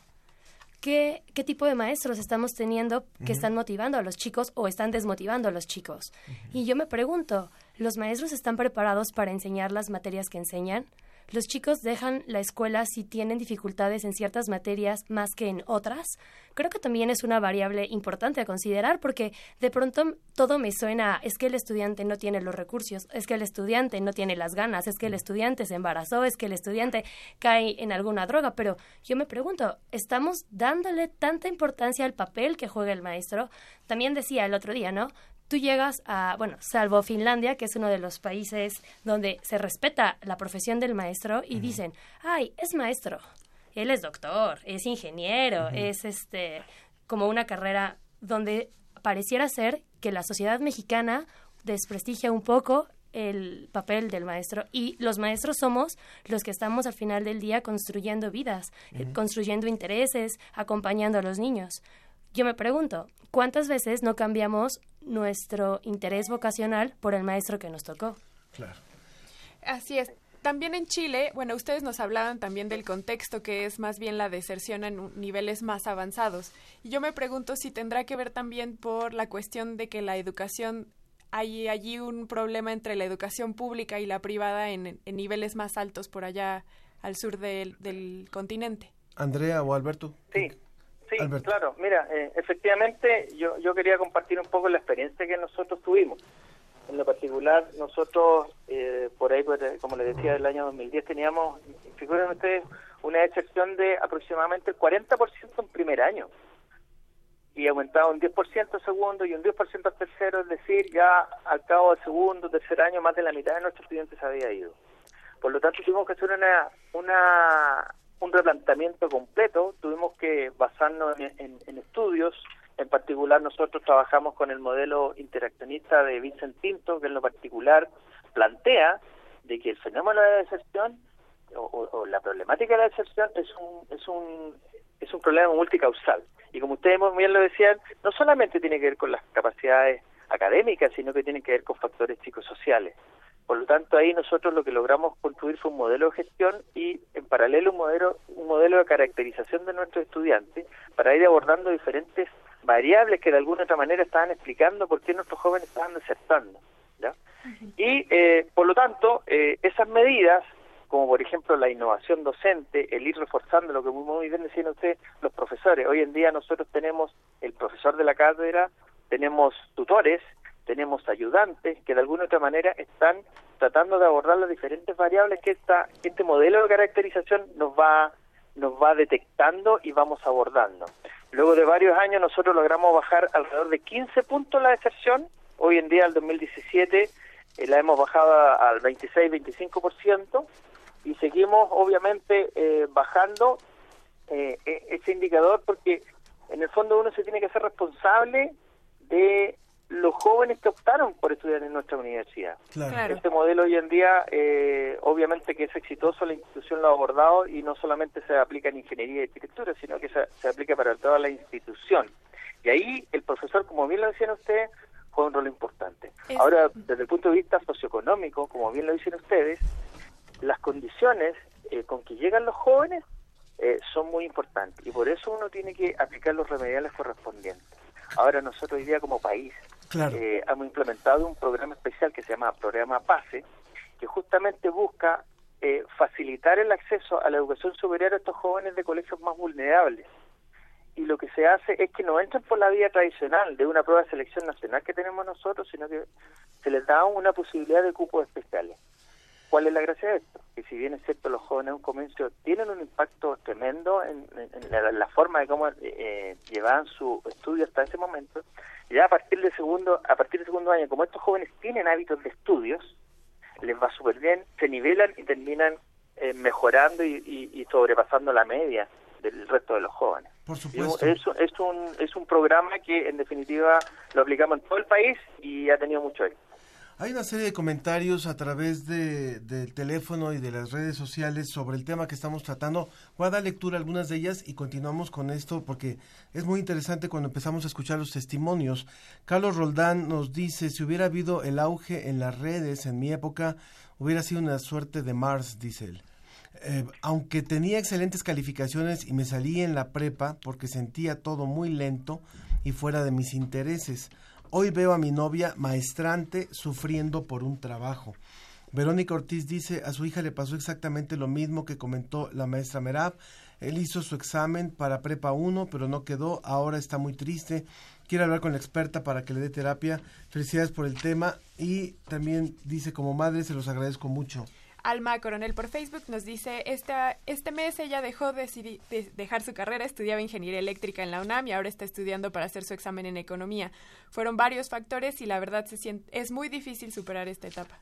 ¿Qué, qué tipo de maestros estamos teniendo que están motivando a los chicos o están desmotivando a los chicos? Y yo me pregunto, ¿los maestros están preparados para enseñar las materias que enseñan? ¿Los chicos dejan la escuela si tienen dificultades en ciertas materias más que en otras? Creo que también es una variable importante a considerar porque de pronto todo me suena, es que el estudiante no tiene los recursos, es que el estudiante no tiene las ganas, es que el estudiante se embarazó, es que el estudiante cae en alguna droga, pero yo me pregunto, ¿estamos dándole tanta importancia al papel que juega el maestro? También decía el otro día, ¿no? Tú llegas a, bueno, salvo Finlandia, que es uno de los países donde se respeta la profesión del maestro y dicen, ay, es maestro, él es doctor, es ingeniero, es este, como una carrera donde pareciera ser que la sociedad mexicana desprestigia un poco el papel del maestro y los maestros somos los que estamos al final del día construyendo vidas, eh, construyendo intereses, acompañando a los niños. Yo me pregunto, ¿cuántas veces no cambiamos nuestro interés vocacional por el maestro que nos tocó? Claro. Así es. También en Chile, bueno, ustedes nos hablaban también del contexto que es más bien la deserción en niveles más avanzados. Y yo me pregunto si tendrá que ver también por la cuestión de que la educación, hay allí un problema entre la educación pública y la privada en, en niveles más altos por allá al sur del, del continente. Andrea o Alberto. Sí, sí, Alberto. claro. Mira, eh, efectivamente, yo, yo quería compartir un poco la experiencia que nosotros tuvimos. En lo particular, nosotros, eh, por ahí, por, eh, como les decía, del año 2010 teníamos, figuren ustedes, una excepción de aproximadamente el 40% en primer año. Y aumentaba un 10% al segundo y un 10% al tercero, es decir, ya al cabo del segundo, tercer año, más de la mitad de nuestros estudiantes había ido. Por lo tanto, tuvimos que hacer una, una, un replanteamiento completo, tuvimos que basarnos en, estudios, en particular nosotros trabajamos con el modelo interaccionista de Vincent Tinto, que en lo particular plantea de que el fenómeno de la deserción o, la problemática de la deserción es un, es un es un problema multicausal. Y como ustedes bien lo decían, no solamente tiene que ver con las capacidades académicas, sino que tiene que ver con factores psicosociales. Por lo tanto, ahí nosotros lo que logramos construir fue un modelo de gestión y en paralelo un modelo, un modelo de caracterización de nuestros estudiantes para ir abordando diferentes variables que de alguna otra manera estaban explicando por qué nuestros jóvenes estaban desertando. ¿ya? Y eh, por lo tanto, eh, esas medidas, como por ejemplo la innovación docente, el ir reforzando lo que muy, muy bien decían ustedes, los profesores. Hoy en día nosotros tenemos el profesor de la cátedra, tenemos tutores, tenemos ayudantes que de alguna otra manera están tratando de abordar las diferentes variables que, esta, este modelo de caracterización nos va nos va detectando y vamos abordando. Luego de varios años nosotros logramos bajar alrededor de 15 puntos la deserción. Hoy en día, el 2017, eh, la hemos bajado al 26-25% y seguimos obviamente eh, bajando eh, e- ese indicador porque en el fondo uno se tiene que hacer responsable de los jóvenes que optaron por estudiar en nuestra universidad. Claro. Este modelo hoy en día, eh, obviamente que es exitoso, la institución lo ha abordado y no solamente se aplica en ingeniería y arquitectura, sino que se, se aplica para toda la institución. Y ahí el profesor, como bien lo decían ustedes, juega un rol importante. Es- Ahora, desde el punto de vista socioeconómico, como bien lo dicen ustedes, las condiciones eh, con que llegan los jóvenes eh, son muy importantes y por eso uno tiene que aplicar los remediales correspondientes. Ahora nosotros hoy día como país Claro. eh, hemos implementado un programa especial que se llama Programa PASE, que justamente busca eh, facilitar el acceso a la educación superior a estos jóvenes de colegios más vulnerables. Y lo que se hace es que no entran por la vía tradicional de una prueba de selección nacional que tenemos nosotros, sino que se les da una posibilidad de cupos especiales. ¿Cuál es la gracia de esto? Que si bien es cierto, los jóvenes en un comienzo tienen un impacto tremendo en, en- en la, la forma de cómo eh, llevaban su estudio hasta ese momento, ya a partir del segundo, a partir del segundo año, como estos jóvenes tienen hábitos de estudios, les va súper bien, se nivelan y terminan eh, mejorando y, y- y sobrepasando la media del resto de los jóvenes. Por supuesto. Es, es un, es un programa que en definitiva lo aplicamos en todo el país y ha tenido mucho éxito. Hay una serie de comentarios a través de, del teléfono y de las redes sociales sobre el tema que estamos tratando. Voy a dar lectura a algunas de ellas y continuamos con esto porque es muy interesante cuando empezamos a escuchar los testimonios. Carlos Roldán nos dice, si hubiera habido el auge en las redes en mi época, hubiera sido una suerte de Mars, dice él. Eh, aunque tenía excelentes calificaciones y me salí en la prepa porque sentía todo muy lento y fuera de mis intereses. Hoy veo a mi novia maestrante sufriendo por un trabajo. Verónica Ortiz dice, a su hija le pasó exactamente lo mismo que comentó la maestra Merab. Él hizo su examen para Prepa 1, pero no quedó, ahora está muy triste. Quiere hablar con la experta para que le dé terapia. Felicidades por el tema y también dice, como madre, se los agradezco mucho. Alma Coronel por Facebook nos dice, esta, este mes ella dejó de dejar su carrera, estudiaba ingeniería eléctrica en la UNAM y ahora está estudiando para hacer su examen en economía. Fueron varios factores y la verdad se siente, es muy difícil superar esta etapa.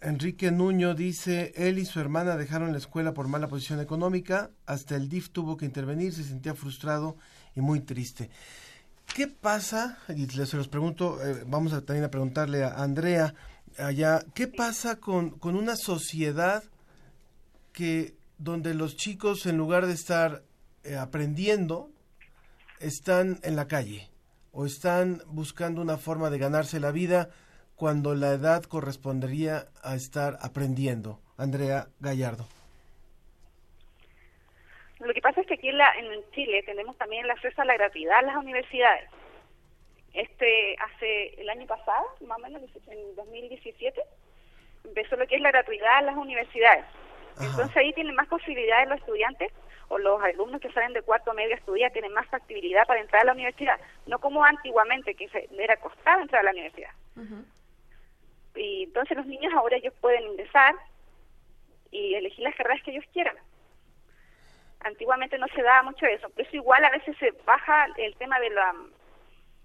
Enrique Nuño dice, él y su hermana dejaron la escuela por mala posición económica, hasta el DIF tuvo que intervenir, se sentía frustrado y muy triste. ¿Qué pasa? Y se los pregunto, eh, vamos a también a preguntarle a Andrea allá, ¿qué pasa con, con una sociedad que donde los chicos en lugar de estar eh, aprendiendo, están en la calle o están buscando una forma de ganarse la vida cuando la edad correspondería a estar aprendiendo? Andrea Gallardo. Lo que pasa es que aquí en, la- en Chile tenemos también el acceso a la gratuidad a las universidades. Este hace el año pasado, más o menos en 2017, empezó lo que es la gratuidad a las universidades. Entonces ahí tienen más posibilidades los estudiantes o los alumnos que salen de cuarto medio a estudiar tienen más factibilidad para entrar a la universidad, no como antiguamente que se, era costado entrar a la universidad. Y entonces los niños ahora ellos pueden ingresar y elegir las carreras que ellos quieran. Antiguamente no se daba mucho eso, por eso igual a veces se baja el tema de la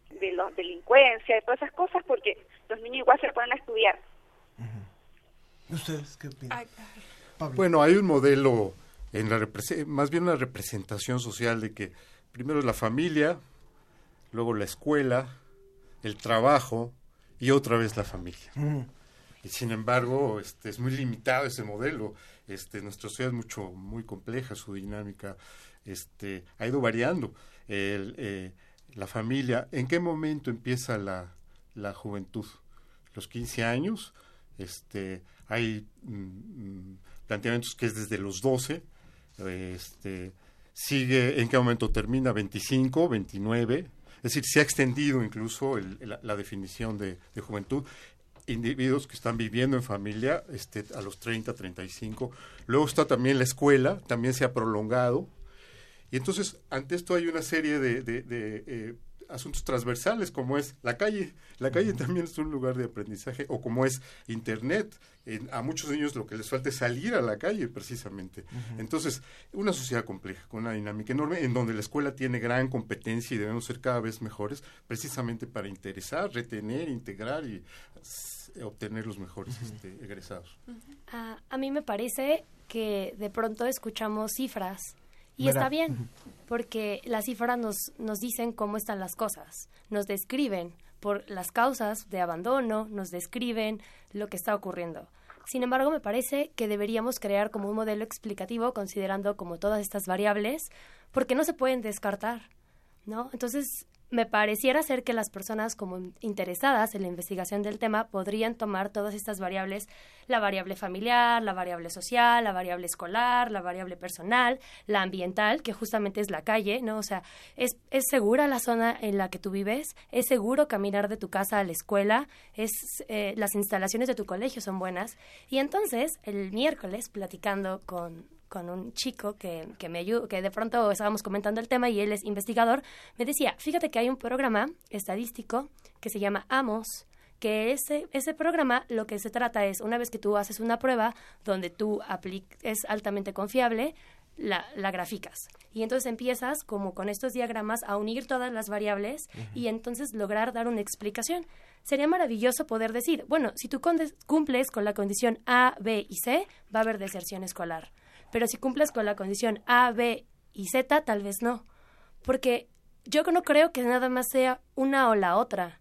de la delincuencia, de todas esas cosas, porque los niños igual se ponen a estudiar. ¿Ustedes qué opinan? Pablo. Bueno, hay un modelo, en la más bien una representación social de que primero es la familia, luego la escuela, el trabajo y otra vez la familia. Mm. Y sin embargo, este, es muy limitado ese modelo. Este, nuestra sociedad es mucho, muy compleja, su dinámica este, ha ido variando. El, eh, la familia, ¿en qué momento empieza la, la juventud? Los 15 años, este, hay mm, mm, planteamientos que es desde los 12, este, sigue, ¿en qué momento termina? 25, 29, es decir, se ha extendido incluso el- la, la definición de, de juventud. Individuos que están viviendo en familia este, a los 30, 35. Luego está también la escuela, también se ha prolongado. Y entonces, ante esto hay una serie de, de- de, eh, asuntos transversales, como es la calle. La calle también es un lugar de aprendizaje, o como es Internet. En- a muchos niños lo que les falta es salir a la calle, precisamente. Entonces, una sociedad compleja, con una dinámica enorme, en donde la escuela tiene gran competencia y debemos ser cada vez mejores, precisamente para interesar, retener, integrar y obtener los mejores este, egresados. Ah, a mí me parece que de pronto escuchamos cifras y está bien, porque las cifras nos, nos dicen cómo están las cosas, nos describen por las causas de abandono, nos describen lo que está ocurriendo. Sin embargo, me parece que deberíamos crear como un modelo explicativo considerando como todas estas variables, porque no se pueden descartar, ¿no? Entonces, me pareciera ser que las personas como interesadas en la investigación del tema podrían tomar todas estas variables, la variable familiar, la variable social, la variable escolar, la variable personal, la ambiental, que justamente es la calle, ¿no? O sea, ¿es, es segura la zona en la que tú vives? ¿Es seguro caminar de tu casa a la escuela? ¿Es, eh, las instalaciones de tu colegio son buenas? Y entonces, el miércoles, platicando con con un chico que, que me ayudó, que de pronto estábamos comentando el tema y él es investigador, me decía, fíjate que hay un programa estadístico que se llama AMOS, que ese, ese programa lo que se trata es, una vez que tú haces una prueba donde tú es altamente confiable, la, la graficas. Y entonces empiezas como con estos diagramas a unir todas las variables y entonces lograr dar una explicación. Sería maravilloso poder decir, bueno, si tú cumples con la condición A, B y C, va a haber deserción escolar. Pero si cumples con la condición A, B y Z, tal vez no. Porque yo no creo que nada más sea una o la otra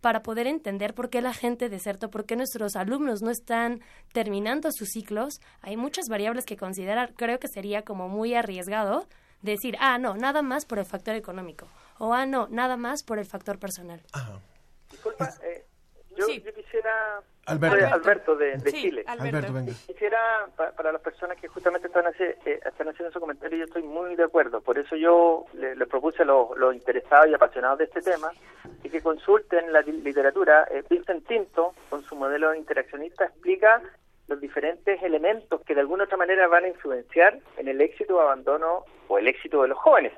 para poder entender por qué la gente deserta, por qué nuestros alumnos no están terminando sus ciclos, hay muchas variables que considerar. Creo que sería como muy arriesgado decir, ah, no, nada más por el factor económico, o ah, no, nada más por el factor personal. Disculpa, eh, yo, yo quisiera... Alberto. Alberto de, de Sí, Chile. Alberto. Alberto, venga. Quisiera, pa- para las personas que justamente están, hace- eh, están haciendo su comentario, yo estoy muy de acuerdo. Por eso yo le, le propuse a los, los interesados y apasionados de este tema y que consulten la li- literatura. Eh, Vincent Tinto, con su modelo interaccionista, explica los diferentes elementos que de alguna u otra manera van a influenciar en el éxito o abandono o el éxito de los jóvenes.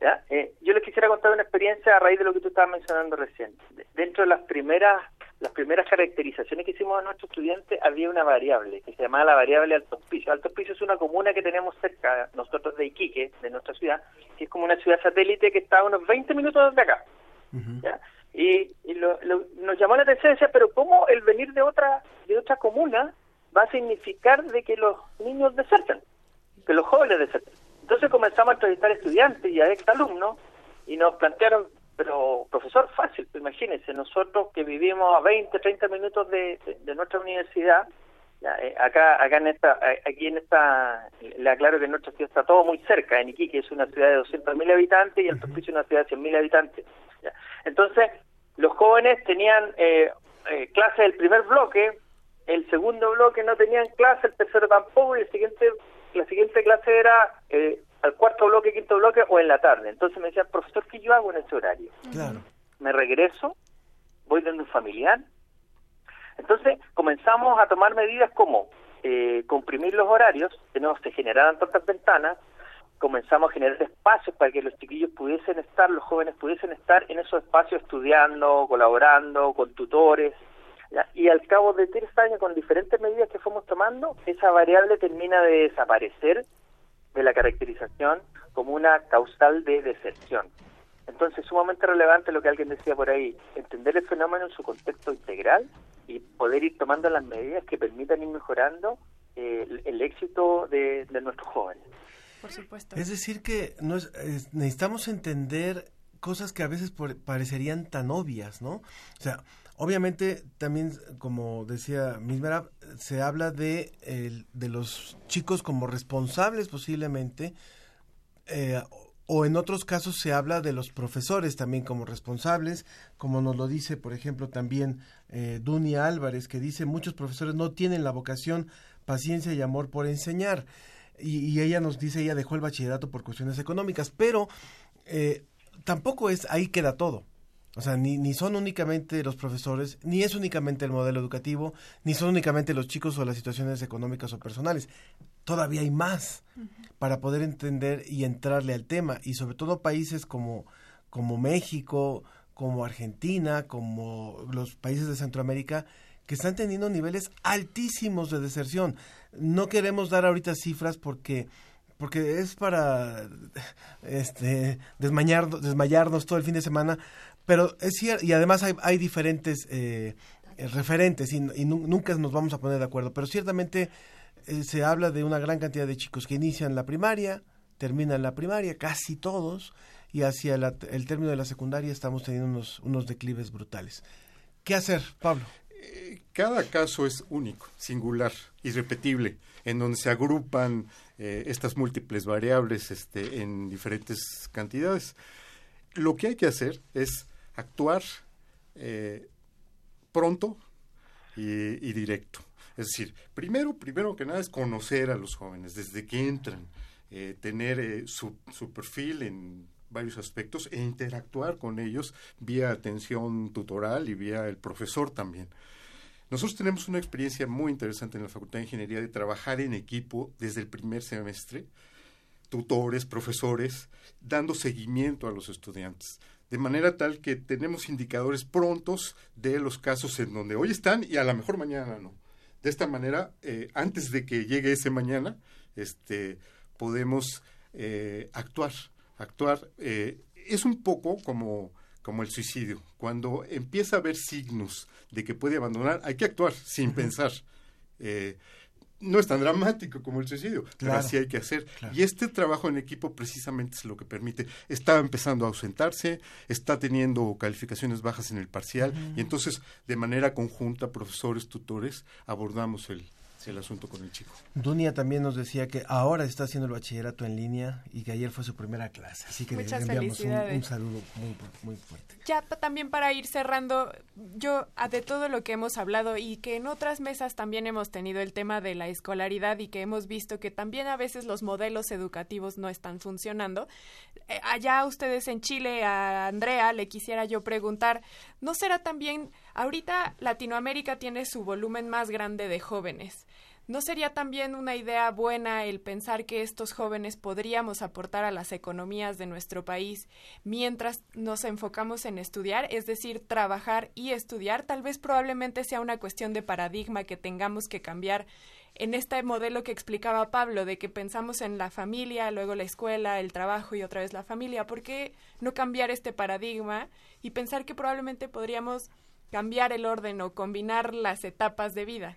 ¿Ya? Eh, yo les quisiera contar una experiencia a raíz de lo que tú estabas mencionando recién. De- Dentro de las primeras las primeras caracterizaciones que hicimos a nuestros estudiantes había una variable que se llamaba la variable Alto Hospicio. Alto Hospicio es una comuna que tenemos cerca nosotros de Iquique, de nuestra ciudad, que es como una ciudad satélite que está a unos 20 minutos de acá. ¿ya? Y, y lo- lo- nos llamó la atención, decía, pero ¿cómo el venir de otra de otra comuna va a significar de que los niños deserten, que los jóvenes deserten? Entonces comenzamos a entrevistar estudiantes y a exalumnos y nos plantearon, pero profesor, fácil, pues imagínense, nosotros que vivimos a 20, 30 minutos de, de- de nuestra universidad, ya, eh, acá acá en esta eh, aquí en esta le aclaro que nuestra ciudad está todo muy cerca en Iquique es una ciudad de 200.000 habitantes y el es una ciudad de 100.000 habitantes ya. entonces los jóvenes tenían eh, eh, clases del primer bloque el segundo bloque no tenían clase el tercero tampoco y el siguiente la siguiente clase era eh, al cuarto bloque quinto bloque o en la tarde entonces me decían profesor qué yo hago en ese horario Claro. me regreso, voy donde un familiar. Entonces comenzamos a tomar medidas como eh, comprimir los horarios, que no se generaran tantas ventanas, comenzamos a generar espacios para que los chiquillos pudiesen estar, los jóvenes pudiesen estar en esos espacios estudiando, colaborando, con tutores. ¿Ya? Y al cabo de tres años, con diferentes medidas que fuimos tomando, esa variable termina de desaparecer de la caracterización como una causal de deserción. Entonces, sumamente relevante lo que alguien decía por ahí, entender el fenómeno en su contexto integral y poder ir tomando las medidas que permitan ir mejorando eh, el, el éxito de, de nuestros jóvenes. Por supuesto. Es decir, que no es- es- necesitamos entender cosas que a veces por- parecerían tan obvias, ¿no? O sea, obviamente también, como decía Mismera, se habla de, los chicos como responsables posiblemente, eh, o en otros casos se habla de los profesores también como responsables, como nos lo dice, por ejemplo, también eh, Dunia Álvarez, que dice muchos profesores no tienen la vocación, paciencia y amor por enseñar. Y, y ella nos dice, ella dejó el bachillerato por cuestiones económicas, pero eh, tampoco es, ahí queda todo. O sea, ni, ni son únicamente los profesores, ni es únicamente el modelo educativo, ni son únicamente los chicos o las situaciones económicas o personales. Todavía hay más para poder entender y entrarle al tema. Y sobre todo países como, como México, como Argentina, como los países de Centroamérica, que están teniendo niveles altísimos de deserción. No queremos dar ahorita cifras porque porque es para este desmayar, desmayarnos todo el fin de semana, pero es cierto, y además hay, diferentes eh, eh, referentes y, y nu- nunca nos vamos a poner de acuerdo, pero ciertamente eh, se habla de una gran cantidad de chicos que inician la primaria, terminan la primaria, casi todos, y hacia el término de la secundaria estamos teniendo unos, unos declives brutales. ¿Qué hacer, Pablo? Cada caso es único, singular, irrepetible, en donde se agrupan eh, estas múltiples variables este, en diferentes cantidades. lo que hay que hacer es actuar eh, pronto y, directo. Es decir, primero, primero que nada es conocer a los jóvenes desde que entran, eh, tener eh, su, su perfil en varios aspectos e interactuar con ellos vía atención tutoral y vía el profesor también. Nosotros tenemos una experiencia muy interesante en la Facultad de Ingeniería de trabajar en equipo desde el primer semestre, tutores, profesores, dando seguimiento a los estudiantes, de manera tal que tenemos indicadores prontos de los casos en donde hoy están y a lo mejor mañana no. De esta manera, eh, antes de que llegue ese mañana, este, podemos eh, actuar. Actuar eh, es un poco como, como el suicidio. Cuando empieza a haber signos de que puede abandonar, hay que actuar sin pensar. No es tan dramático como el suicidio, pero así hay que hacer. Y este trabajo en equipo precisamente es lo que permite. Está empezando a ausentarse, está teniendo calificaciones bajas en el parcial, y entonces, de manera conjunta, profesores, tutores, abordamos el, el asunto con el chico. Dunia también nos decía que ahora está haciendo el bachillerato en línea y que ayer fue su primera clase. Así que Muchas le enviamos un, felicidades. un saludo muy, muy fuerte. Ya también para ir cerrando, yo de todo lo que hemos hablado y que en otras mesas también hemos tenido el tema de la escolaridad y que hemos visto que también a veces los modelos educativos no están funcionando. Eh, allá ustedes en Chile, a Andrea, le quisiera yo preguntar, ¿no será también, ahorita Latinoamérica tiene su volumen más grande de jóvenes? ¿No sería también una idea buena el pensar que estos jóvenes podríamos aportar a las economías de nuestro país mientras nos enfocamos en estudiar? Es decir, trabajar y estudiar. Tal vez probablemente sea una cuestión de paradigma que tengamos que cambiar en este modelo que explicaba Pablo, de que pensamos en la familia, luego la escuela, el trabajo y otra vez la familia. ¿Por qué no cambiar este paradigma y pensar que probablemente podríamos cambiar el orden o combinar las etapas de vida?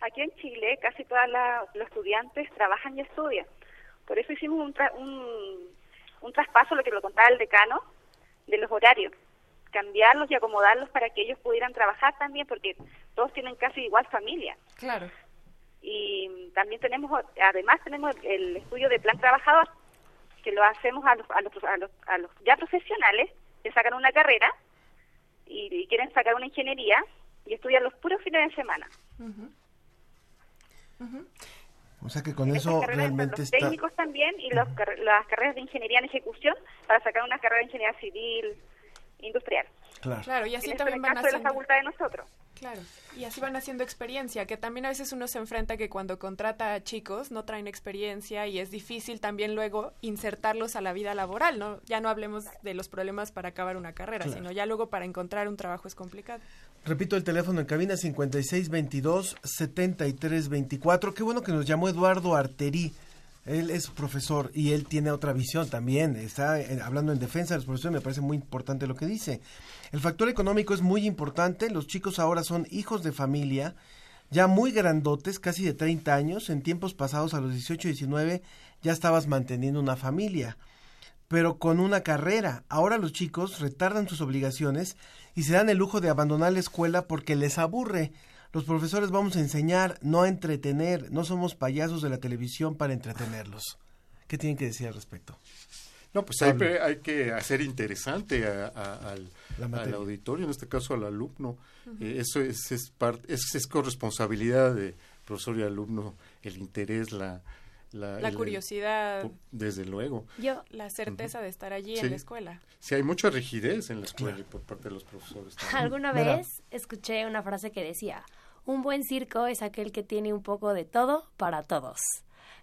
Aquí en Chile casi todos los estudiantes trabajan y estudian. Por eso hicimos un, tra- un, un traspaso, lo que lo contaba el decano, de los horarios. Cambiarlos y acomodarlos para que ellos pudieran trabajar también, porque todos tienen casi igual familia. Claro. Y también tenemos, además tenemos el estudio de plan trabajador, que lo hacemos a los, a los, a los, a los ya profesionales que sacan una carrera y, y quieren sacar una ingeniería y estudian los puros fines de semana. O sea que con eso realmente los está... técnicos también y los car- las carreras de ingeniería en ejecución para sacar una carrera de ingeniería civil industrial. Claro. Claro, y así En este también van caso de la haciendo... facultad de nosotros. Claro, y así van haciendo experiencia, que también a veces uno se enfrenta que cuando contrata a chicos no traen experiencia y es difícil también luego insertarlos a la vida laboral, ¿no? Ya no hablemos de los problemas para acabar una carrera, Claro. sino ya luego para encontrar un trabajo es complicado. Repito el teléfono en cabina 5622-7324. Qué bueno que nos llamó Eduardo Arterí. Él es profesor y él tiene otra visión también. Está eh, hablando en defensa de los profesores, me parece muy importante lo que dice. El factor económico es muy importante. Los chicos ahora son hijos de familia, ya muy grandotes, casi de 30 años. En tiempos pasados, a los 18 y 19, ya estabas manteniendo una familia pero con una carrera. Ahora los chicos retardan sus obligaciones y se dan el lujo de abandonar la escuela porque les aburre. Los profesores vamos a enseñar, no a entretener. No somos payasos de la televisión para entretenerlos. ¿Qué tienen que decir al respecto? No, pues hay, Pablo. hay que hacer interesante a- a- al, auditorio, en este caso al alumno. Eh, eso es, es, par- es, es corresponsabilidad de profesor y alumno, el interés, la... La, La el- curiosidad. desde luego. Yo, la certeza de estar allí Sí. en la escuela. Sí, hay mucha rigidez en la escuela y por parte de los profesores. también. Alguna Mira, vez escuché una frase que decía, un buen circo es aquel que tiene un poco de todo para todos.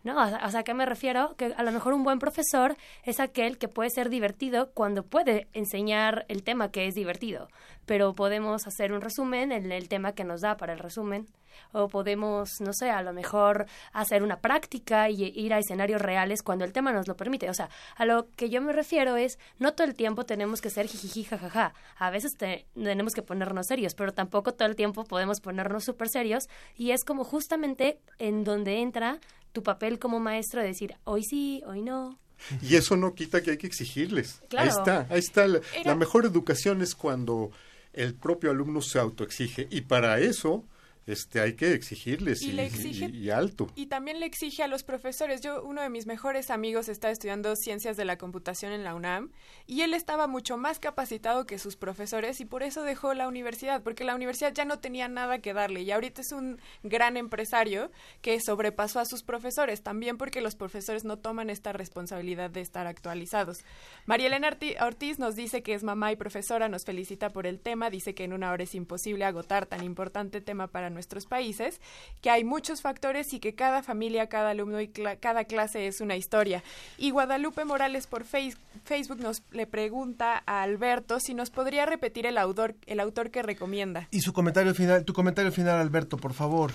¿No? O sea, o sea, ¿a qué me refiero? Que a lo mejor un buen profesor es aquel que puede ser divertido cuando puede enseñar el tema que es divertido, pero podemos hacer un resumen en el tema que nos da para el resumen, o podemos, no sé, a lo mejor hacer una práctica y ir a escenarios reales cuando el tema nos lo permite. O sea, a lo que yo me refiero es, no todo el tiempo tenemos que ser jijiji, jajaja. A veces te- tenemos que ponernos serios, pero tampoco todo el tiempo podemos ponernos súper serios. Y es como justamente en donde entra tu papel como maestro de decir, hoy sí, hoy no. Y eso no quita que hay que exigirles. Claro. Ahí está, ahí está. La, Era- la mejor educación es cuando el propio alumno se autoexige. Y para eso este, hay que exigirles Y y, le exige- y- y alto. Y también le exige a los profesores. Yo, uno de mis mejores amigos está estudiando ciencias de la computación en la UNAM y él estaba mucho más capacitado que sus profesores y por eso dejó la universidad, porque la universidad ya no tenía nada que darle y ahorita es un gran empresario que sobrepasó a sus profesores, también porque los profesores no toman esta responsabilidad de estar actualizados. María Elena Orti- Ortiz nos dice que es mamá y profesora, nos felicita por el tema, dice que en una hora es imposible agotar tan importante tema para nuestros países, que hay muchos factores y que cada familia, cada alumno y cla- cada clase es una historia. Y Guadalupe Morales por Face- Facebook nos le pregunta a Alberto si nos podría repetir el autor, el autor que recomienda. Y su comentario final, tu comentario final, Alberto, por favor.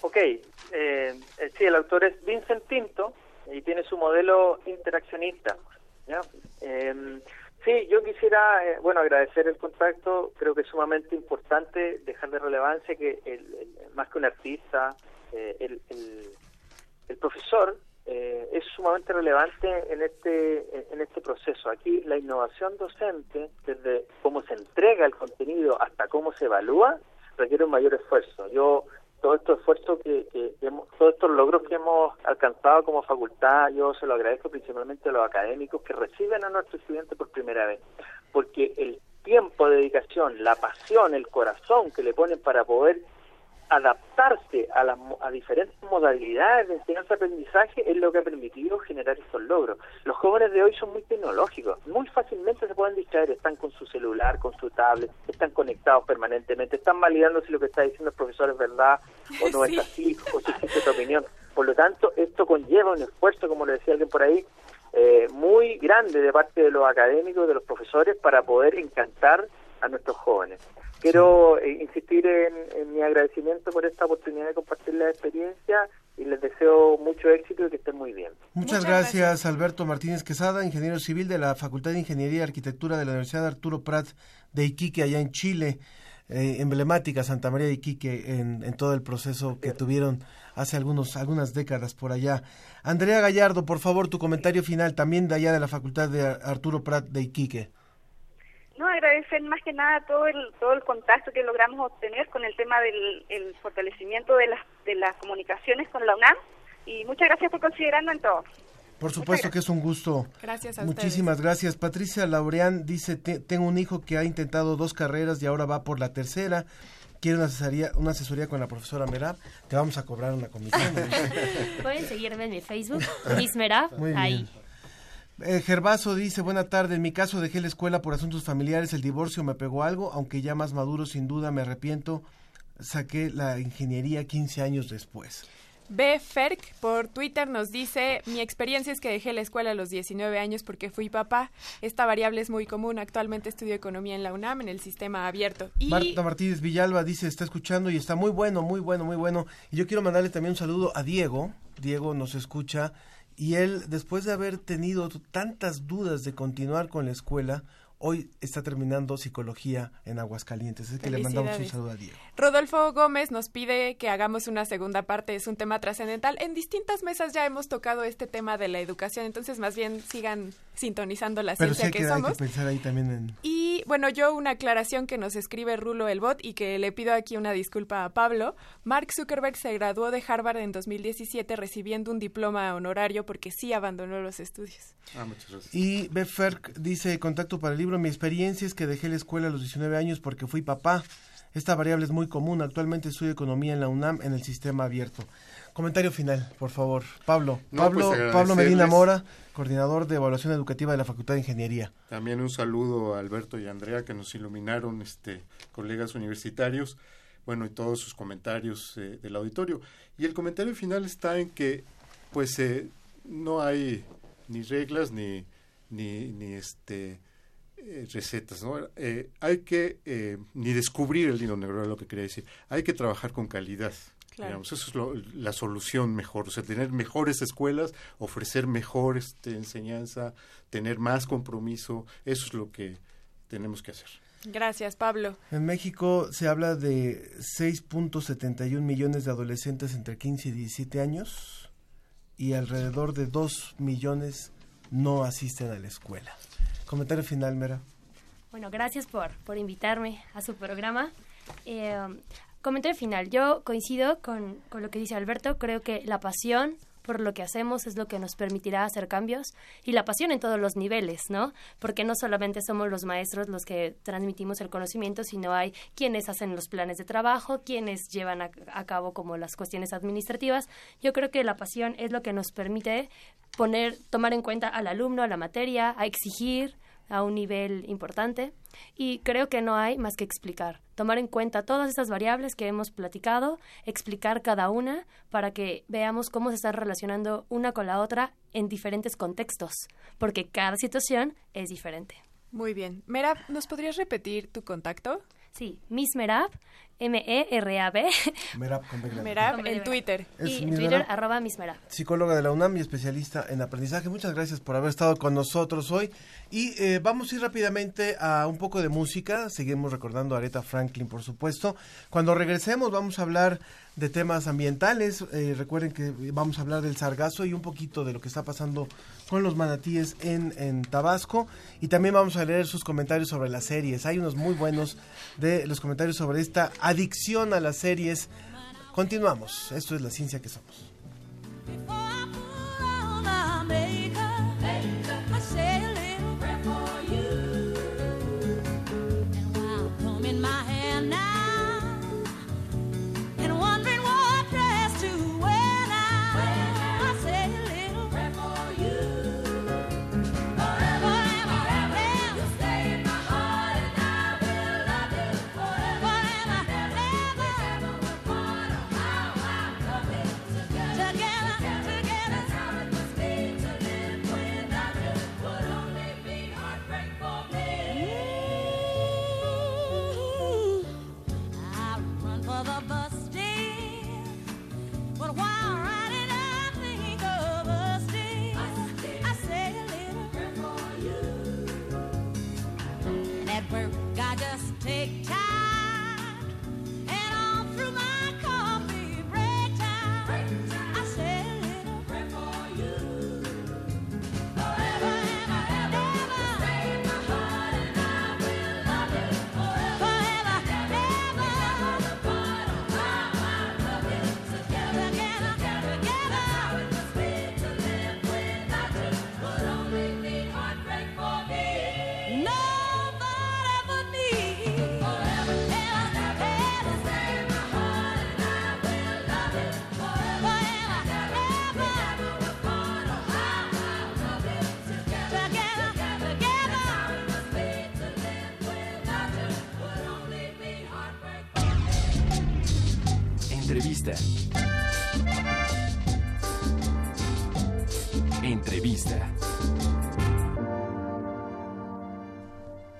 Ok, eh, eh, sí, el autor es Vincent Tinto y tiene su modelo interaccionista. ¿ya? Eh, sí, yo quisiera, eh, bueno, agradecer el contacto. Creo que es sumamente importante dejar de relevancia que el, más que un artista, eh, el, el- el profesor eh, es sumamente relevante en este en este proceso. Aquí la innovación docente, desde cómo se entrega el contenido hasta cómo se evalúa, requiere un mayor esfuerzo. Yo todo estos esfuerzos que, que hemos, todos estos logros que hemos alcanzado como facultad, yo se lo agradezco principalmente a los académicos que reciben a nuestros estudiantes por primera vez, porque el tiempo de dedicación, la pasión, el corazón que le ponen para poder adaptarse a, las a diferentes modalidades de enseñanza-aprendizaje es lo que ha permitido generar estos logros. Los jóvenes de hoy son muy tecnológicos, muy fácilmente se pueden distraer, están con su celular, con su tablet, están conectados permanentemente, están validando si lo que está diciendo el profesor es verdad o no Sí. es así, o si existe otra opinión. Por lo tanto, esto conlleva un esfuerzo, como le decía alguien por ahí, eh, muy grande de parte de los académicos, de los profesores, para poder encantar a nuestros jóvenes. Quiero eh, insistir en, en mi agradecimiento por esta oportunidad de compartir la experiencia y les deseo mucho éxito y que estén muy bien. Muchas, gracias, Alberto Martínez Quesada, ingeniero civil de la Facultad de Ingeniería y Arquitectura de la Universidad Arturo Prat de Iquique, allá en Chile, eh, emblemática Santa María de Iquique en, en todo el proceso que tuvieron hace algunos, algunas décadas por allá. Andrea Gallardo, por favor, tu comentario final, también de allá de la Facultad de Ar- Arturo Prat de Iquique. No, agradecer más que nada todo el todo el contacto que logramos obtener con el tema del el fortalecimiento de las de las comunicaciones con la UNAM y muchas gracias por considerarnos en todo. Por supuesto que es un gusto. Gracias a Muchísimas gracias. Patricia Laureán dice, "Te- tengo un hijo que ha intentado dos carreras y ahora va por la tercera. Quiere una asesoría, una asesoría con la profesora Merab. Te vamos a cobrar una comisión. Pueden seguirme en mi Facebook, Miss Merab, Muy bien. Eh, Gervaso dice, buena tarde, en mi caso dejé la escuela por asuntos familiares, el divorcio me pegó algo, aunque ya más maduro sin duda me arrepiento, saqué la ingeniería 15 años después. B. Ferk por Twitter nos dice, mi experiencia es que dejé la escuela a los 19 años porque fui papá. Esta variable es muy común. Actualmente estudio economía en la UNAM en el sistema abierto. Y Marta Martínez Villalba dice, está escuchando y está muy bueno, muy bueno, muy bueno. Y yo quiero mandarle también un saludo a Diego. Diego nos escucha y él, después de haber tenido tantas dudas de continuar con la escuela, hoy está terminando psicología en Aguascalientes. Es que le mandamos un saludo a Diego. Rodolfo Gómez nos pide que hagamos una segunda parte, es un tema trascendental. En distintas mesas ya hemos tocado este tema de la educación, entonces más bien sigan sintonizando la Pero ciencia sé que, que hay somos. que pensar ahí también en... Y bueno, yo una aclaración que nos escribe Rulo el bot y que le pido aquí una disculpa a Pablo. Mark Zuckerberg se graduó de Harvard en 2017 recibiendo un diploma honorario porque sí abandonó los estudios. Ah, muchas gracias. Y Beferk dice, contacto para el libro, mi experiencia es que dejé la escuela a los 19 años porque fui papá. Esta variable es muy común. Actualmente estudio economía en la UNAM en el sistema abierto. Comentario final, por favor. Pablo. No, Pablo, pues, Pablo Medina. Mora, coordinador de evaluación educativa de la Facultad de Ingeniería. También un saludo a Alberto y a Andrea que nos iluminaron, este, colegas universitarios, bueno, y todos sus comentarios eh, del auditorio. Y el comentario final está en que, pues, eh, no hay ni reglas ni, ni, ni este, eh, recetas, ¿no? Eh, hay que, eh, ni descubrir el hilo negro, es lo que quería decir. Hay que trabajar con calidad. Claro. Digamos, eso es lo- la solución mejor, o sea, tener mejores escuelas, ofrecer mejor este, enseñanza, tener más compromiso, eso es lo que tenemos que hacer. Gracias, Pablo. En México se habla de 6.71 millones de adolescentes entre 15 y 17 años y alrededor de 2 millones no asisten a la escuela. Comentario final, Mera. Bueno, gracias por, por invitarme a su programa. Eh, comentario final. Yo coincido con, con lo que dice Alberto. Creo que la pasión por lo que hacemos es lo que nos permitirá hacer cambios y la pasión en todos los niveles, ¿no? Porque no solamente somos los maestros los que transmitimos el conocimiento, sino hay quienes hacen los planes de trabajo, quienes llevan a, a cabo como las cuestiones administrativas. Yo creo que la pasión es lo que nos permite poner, tomar en cuenta al alumno, a la materia, a exigir a un nivel importante y creo que no hay más que explicar, tomar en cuenta todas esas variables que hemos platicado, explicar cada una para que veamos cómo se están relacionando una con la otra en diferentes contextos, porque cada situación es diferente. Muy bien. Merab, ¿nos podrías repetir tu contacto? Sí, Miss Merab, M-E-R-A-B. Merab con. Merab en Twitter. Es Y en Twitter, Merab. arroba Miss Merab. psicóloga de la UNAM y especialista en aprendizaje. Muchas gracias por haber estado con nosotros hoy. Y eh, vamos a ir rápidamente a un poco de música. Seguimos recordando a Aretha Franklin, por supuesto. Cuando regresemos vamos a hablar de temas ambientales. Eh, recuerden que vamos a hablar del sargazo y un poquito de lo que está pasando con los manatíes en, en Tabasco. Y también vamos a leer sus comentarios sobre las series. Hay unos muy buenos de los comentarios sobre esta adicción a las series. Continuamos. Esto es la ciencia que somos.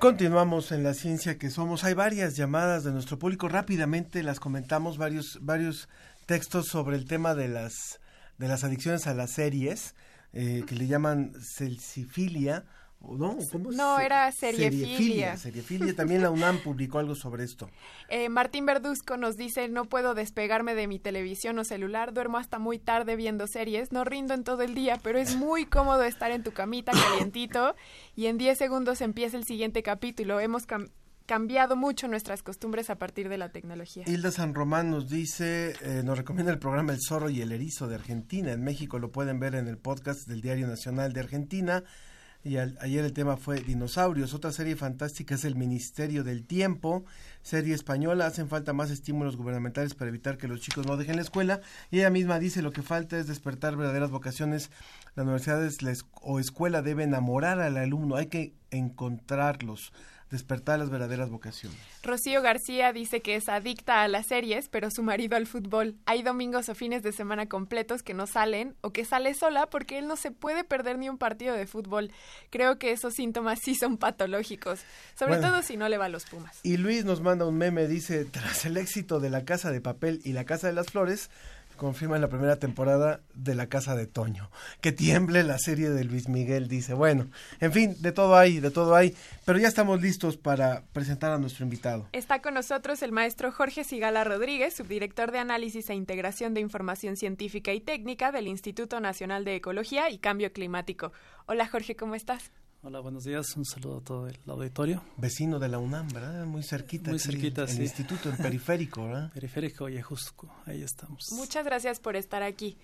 Continuamos en la ciencia que somos. Hay varias llamadas de nuestro público. Rápidamente las comentamos varios varios textos sobre el tema de las de las adicciones a las series eh, que le llaman celsifilia. ¿O ¿No? ¿Cómo No, era seriefilia. Seriefilia. seriefilia. También la UNAM publicó algo sobre esto. Eh, Martín Verduzco nos dice, no puedo despegarme de mi televisión o celular, duermo hasta muy tarde viendo series, no rindo en todo el día, pero es muy cómodo estar en tu camita calientito y en 10 segundos empieza el siguiente capítulo. Hemos cam- cambiado mucho nuestras costumbres a partir de la tecnología. Hilda San Román nos dice, eh, nos recomienda el programa El Zorro y el Erizo de Argentina. En México lo pueden ver en el podcast del Diario Nacional de Argentina. Y al- ayer el tema fue dinosaurios. Otra serie fantástica es El Ministerio del Tiempo, serie española. Hacen falta más estímulos gubernamentales para evitar que los chicos no dejen la escuela. Y ella misma dice lo que falta es despertar verdaderas vocaciones. Las universidades o escuela debe enamorar al alumno. Hay que encontrarlos, despertar las verdaderas vocaciones. Rocío García dice que es adicta a las series, pero su marido al fútbol. Hay domingos o fines de semana completos que no salen o que sale sola porque él no se puede perder ni un partido de fútbol. Creo que esos síntomas sí son patológicos, sobre Bueno. todo si no le va a los Pumas. Y Luis nos manda un meme, dice, tras el éxito de La Casa de Papel y La Casa de las Flores, confirma la primera temporada de La Casa de Toño. Que tiemble la serie de Luis Miguel, dice. Bueno, en fin, de todo hay, de todo hay, pero ya estamos listos para presentar a nuestro invitado. Está con nosotros el maestro Jorge Sigala Rodríguez, subdirector de Análisis e Integración de Información Científica y Técnica del Instituto Nacional de Ecología y Cambio Climático. Hola Jorge, ¿cómo estás? Hola, buenos días. Un saludo a todo el auditorio. Vecino de la UNAM, ¿verdad? Muy cerquita. Muy aquí, cerquita, el sí. instituto, en periférico, ¿verdad? Periférico y Ajusco, ahí estamos. Muchas gracias por estar aquí.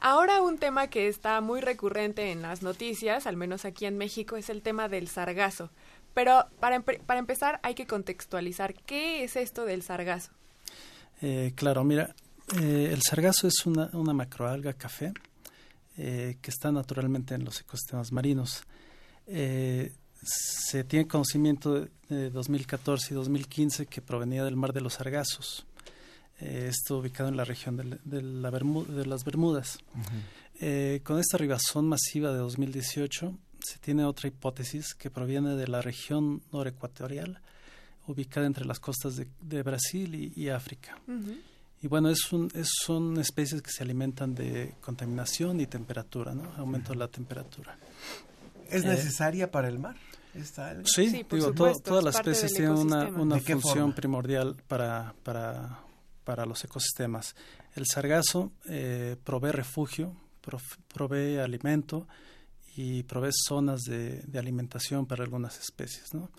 Ahora un tema que está muy recurrente en las noticias, al menos aquí en México, es el tema del sargazo. Pero para, empe- para empezar hay que contextualizar qué es esto del sargazo. Eh, claro, mira, eh, el sargazo es una, una macroalga café eh, que está naturalmente en los ecosistemas marinos. Eh, se tiene conocimiento de, de 2014 y 2015 que provenía del mar de los sargazos. Eh, esto ubicado en la región de, la- de la Bermu- de las Bermudas. Eh, con esta arribazón masiva de 2018 se tiene otra hipótesis que proviene de la región norecuatorial ubicada entre las costas de, de Brasil y, y África. Y bueno, es un, es- son especies que se alimentan de contaminación y temperatura, ¿no? Aumento de la temperatura. ¿Es Eh, necesaria para el mar esta alga? Sí, digo, to- todas las especies tienen una, una ¿De qué función forma? primordial para, para, para los ecosistemas. El sargazo eh, provee refugio, prof- provee alimento y provee zonas de, de alimentación para algunas especies. ¿no?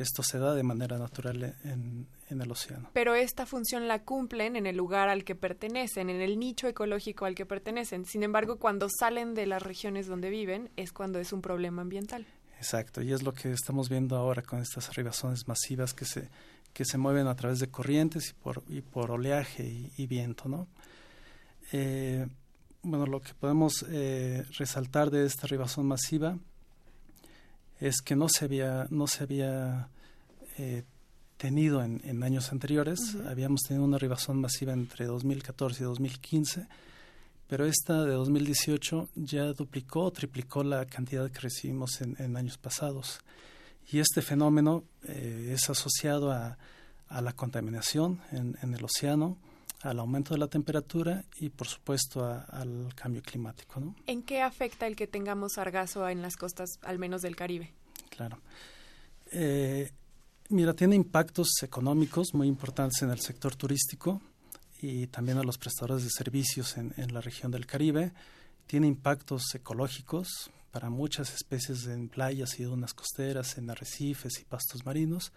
Esto se da de manera natural en, en el océano. Pero esta función la cumplen en el lugar al que pertenecen, en el nicho ecológico al que pertenecen. Sin embargo, cuando salen de las regiones donde viven es cuando es un problema ambiental. Exacto, y es lo que estamos viendo ahora con estas arribazones masivas que se, que se mueven a través de corrientes y por, y por oleaje y, y viento, ¿no? Eh, bueno, lo que podemos eh, resaltar de esta arribazón masiva es que no se había, no se había eh, tenido en, en años anteriores. Habíamos tenido una arribazón masiva entre 2014 y 2015, pero esta de 2018 ya duplicó o triplicó la cantidad que recibimos en, en años pasados. Y este fenómeno eh, es asociado a, a la contaminación en, en el océano, al aumento de la temperatura y, por supuesto, a- al cambio climático. ¿no? ¿En qué afecta el que tengamos sargazo en las costas, al menos del Caribe? Claro. Eh, mira, tiene impactos económicos muy importantes en el sector turístico y también a los prestadores de servicios en, en la región del Caribe. Tiene impactos ecológicos para muchas especies en playas y dunas costeras, en arrecifes y pastos marinos.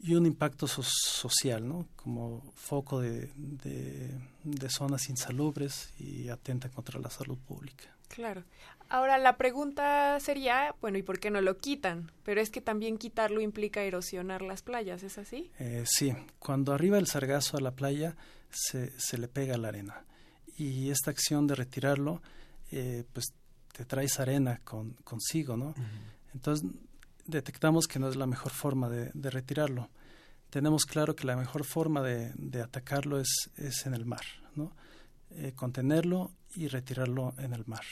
Y un impacto so- social, ¿no? Como foco de, de, de zonas insalubres y atenta contra la salud pública. Claro. Ahora la pregunta sería, bueno, ¿y por qué no lo quitan? Pero es que también quitarlo implica erosionar las playas, ¿es así? Eh, sí, cuando arriba el sargazo a la playa se, se le pega la arena y esta acción de retirarlo eh, pues te traes arena con, consigo, ¿no? Entonces detectamos que no es la mejor forma de, de retirarlo. Tenemos claro que la mejor forma de, de atacarlo es, es en el mar, ¿no? Eh, contenerlo y retirarlo en el mar.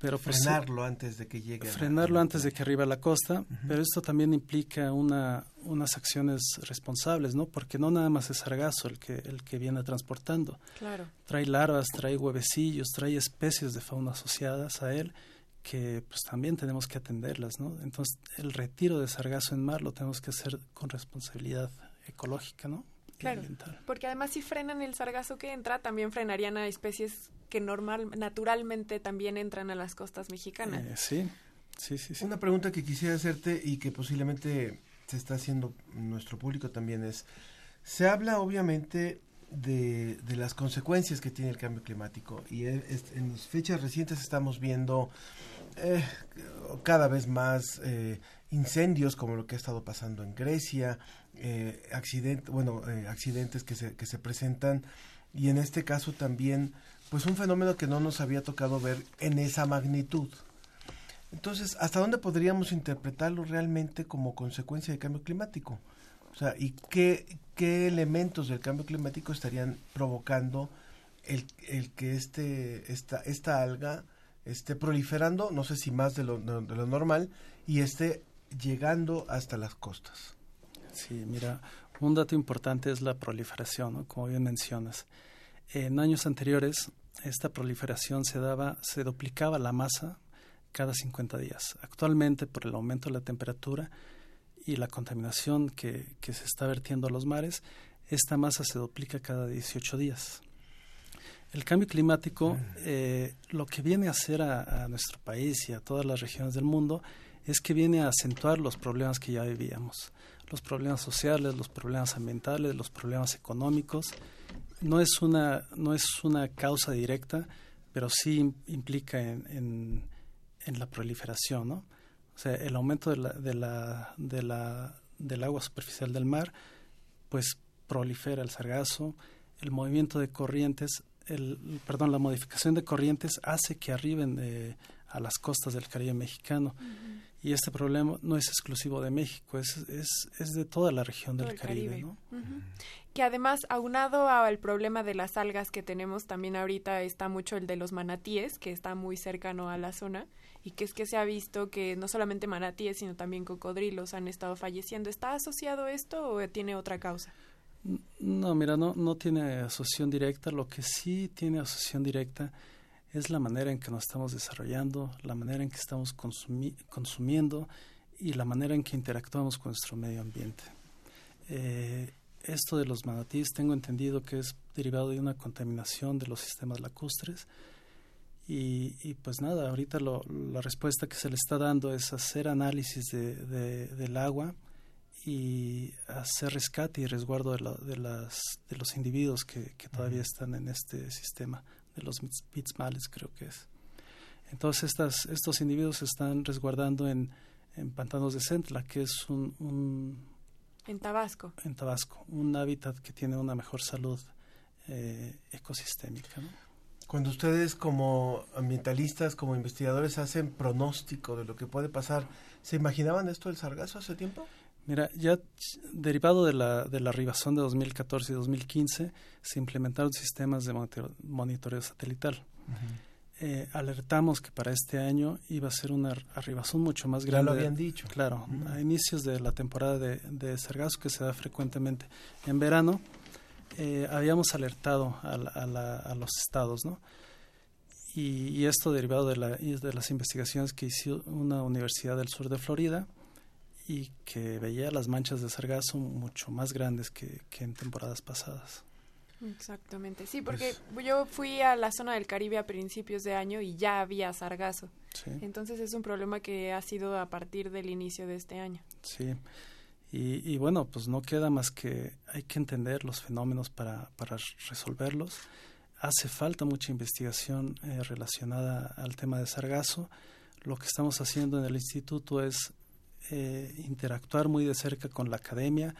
Pero pues, Frenarlo antes de que llegue a la- frenarlo antes de que arriba a la costa, pero esto también implica una, unas acciones responsables, ¿no? Porque no nada más es sargazo el que, el que viene transportando. Claro. Trae larvas, trae huevecillos, trae especies de fauna asociadas a él que pues también tenemos que atenderlas, ¿no? Entonces, el retiro de sargazo en mar lo tenemos que hacer con responsabilidad ecológica, ¿no? Y Claro. ambiental. Porque además si frenan el sargazo que entra, también frenarían a especies que normal, naturalmente también entran a las costas mexicanas. Eh, sí, sí, sí, sí. Una pregunta que quisiera hacerte y que posiblemente se está haciendo nuestro público también es, se habla obviamente de, de las consecuencias que tiene el cambio climático y es- en las fechas recientes estamos viendo eh, cada vez más eh, incendios como lo que ha estado pasando en Grecia, eh, bueno, eh, accidentes que se, que se presentan y en este caso también pues un fenómeno que no nos había tocado ver en esa magnitud. Entonces, ¿hasta dónde podríamos interpretarlo realmente como consecuencia del cambio climático? O sea, ¿y qué, qué elementos del cambio climático estarían provocando el, el que este, esta, esta alga esté proliferando, no sé si más de lo, de lo normal, y esté llegando hasta las costas? Sí, mira, un dato importante es la proliferación, como bien mencionas. En años anteriores, esta proliferación se daba, se duplicaba la masa cada 50 días. Actualmente, por el aumento de la temperatura y la contaminación que, que se está vertiendo a los mares, esta masa se duplica cada 18 días. El cambio climático eh, lo que viene a hacer a, a nuestro país y a todas las regiones del mundo es que viene a acentuar los problemas que ya vivíamos, los problemas sociales, los problemas ambientales, los problemas económicos. No es una, no es una causa directa, pero sí im- implica en, en, en la proliferación, ¿no? O sea, el aumento de la, de la, de la, del agua superficial del mar, pues prolifera el sargazo, el movimiento de corrientes, el, perdón, la modificación de corrientes hace que arriben eh, a las costas del Caribe mexicano. Y este problema no es exclusivo de México, es, es, es de toda la región Todo del el Caribe, Caribe. Que además, aunado al problema de las algas que tenemos, también ahorita está mucho el de los manatíes, que está muy cercano a la zona, y que es que se ha visto que no solamente manatíes, sino también cocodrilos han estado falleciendo. ¿Está asociado esto o tiene otra causa? No, mira, no, no tiene asociación directa. Lo que sí tiene asociación directa es la manera en que nos estamos desarrollando, la manera en que estamos consumi- consumiendo y la manera en que interactuamos con nuestro medio ambiente. Eh, esto de los manatíes tengo entendido que es derivado de una contaminación de los sistemas lacustres y, y pues nada, ahorita lo- la respuesta que se le está dando es hacer análisis de, de- del agua y hacer rescate y resguardo de, la- de, las, de los individuos que, que todavía están en este sistema, de los bits- bitsmales creo que es. Entonces estas, estos individuos se están resguardando en, en pantanos de Centla, que es un, un- En Tabasco. en Tabasco, un hábitat que tiene una mejor salud eh, ecosistémica. ¿no? Cuando ustedes como ambientalistas, como investigadores hacen pronóstico de lo que puede pasar, ¿se imaginaban esto del sargazo hace tiempo? Mira, ya derivado de la, de la arribazón de 2014 y 2015, se implementaron sistemas de monitor- monitoreo satelital. Eh, alertamos que para este año iba a ser una ar- arribazón mucho más Ya grande. lo habían dicho. Claro, a inicios de la temporada de, de sargazo que se da frecuentemente en verano, eh, habíamos alertado a, la- a la- a los estados, ¿no? Y, y esto derivado de, la, de las investigaciones que hizo una universidad del sur de Florida y que veía las manchas de sargazo mucho más grandes que, que en temporadas pasadas. Exactamente, sí, porque yo fui a la zona del Caribe a principios de año y ya había sargazo. Sí. Entonces es un problema que ha sido a partir del inicio de este año. Sí, y, y bueno, pues no queda más que hay que entender los fenómenos para, para resolverlos. Hace falta mucha investigación eh, relacionada al tema de sargazo. Lo que estamos haciendo en el instituto es eh, interactuar muy de cerca con la academia,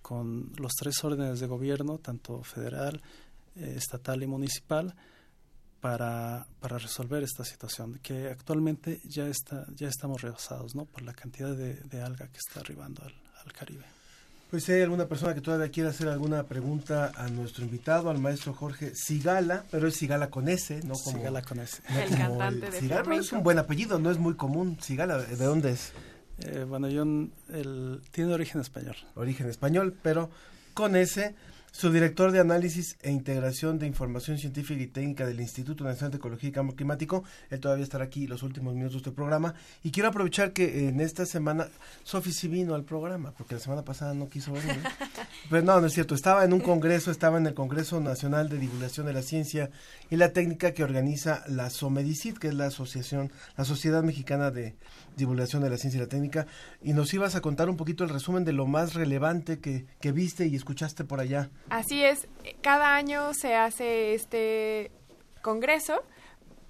con los tres órdenes de gobierno, tanto federal, eh, estatal y municipal, para, para resolver esta situación, que actualmente ya está ya estamos rebasados ¿no? por la cantidad de, de alga que está arribando al, al Caribe. Pues si hay alguna persona que todavía quiera hacer alguna pregunta a nuestro invitado, al maestro Jorge Sigala, pero es Sigala con S, no como... Sigala con S. no El como cantante de Sigala, pero es un buen apellido, no es muy común. Sigala, ¿de dónde es? Eh, bueno, yo, el, tiene origen español. Origen español, pero con S, su director de análisis e integración de información científica y técnica del Instituto Nacional de Ecología y Cambio Climático. Él todavía estará aquí los últimos minutos del programa. Y quiero aprovechar que en esta semana Sofi sí vino al programa, porque la semana pasada no quiso venir. Pero no, no es cierto. Estaba en un congreso, estaba en el Congreso Nacional de Divulgación de la Ciencia y la Técnica que organiza la SOMEDICIT, que es la asociación, la Sociedad Mexicana de Divulgación de la Ciencia y la Técnica. Y nos ibas a contar un poquito el resumen de lo más relevante que, que viste y escuchaste por allá. Así es, cada año se hace este congreso.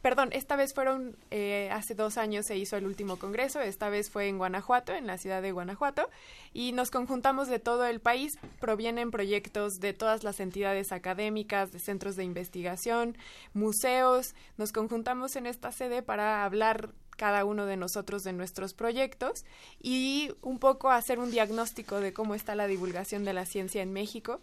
Perdón, esta vez fueron, eh, hace dos años se hizo el último congreso, esta vez fue en Guanajuato, en la ciudad de Guanajuato, y nos conjuntamos de todo el país, provienen proyectos de todas las entidades académicas, de centros de investigación, museos, nos conjuntamos en esta sede para hablar cada uno de nosotros de nuestros proyectos y un poco hacer un diagnóstico de cómo está la divulgación de la ciencia en México.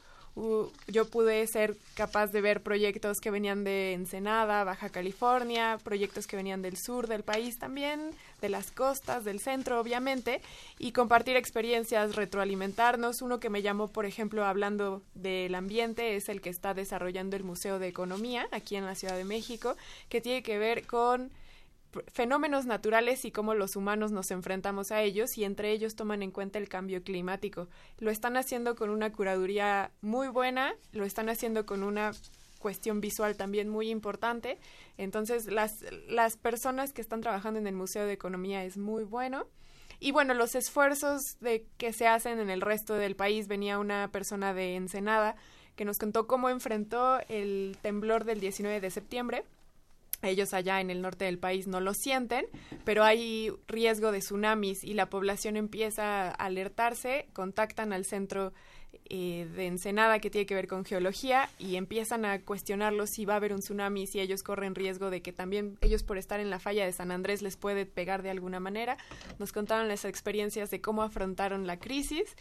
Yo pude ser capaz de ver proyectos que venían de Ensenada, Baja California, proyectos que venían del sur del país también, de las costas, del centro, obviamente, y compartir experiencias, retroalimentarnos. Uno que me llamó, por ejemplo, hablando del ambiente, es el que está desarrollando el Museo de Economía aquí en la Ciudad de México, que tiene que ver con fenómenos naturales y cómo los humanos nos enfrentamos a ellos y entre ellos toman en cuenta el cambio climático. Lo están haciendo con una curaduría muy buena, lo están haciendo con una cuestión visual también muy importante. Entonces, las, las personas que están trabajando en el Museo de Economía es muy bueno. Y bueno, los esfuerzos de que se hacen en el resto del país, venía una persona de Ensenada que nos contó cómo enfrentó el temblor del 19 de septiembre. Ellos allá en el norte del país no lo sienten, pero hay riesgo de tsunamis y la población empieza a alertarse, contactan al centro eh, de Ensenada que tiene que ver con geología y empiezan a cuestionarlos si va a haber un tsunami, si ellos corren riesgo de que también ellos por estar en la falla de San Andrés les puede pegar de alguna manera. Nos contaron las experiencias de cómo afrontaron la crisis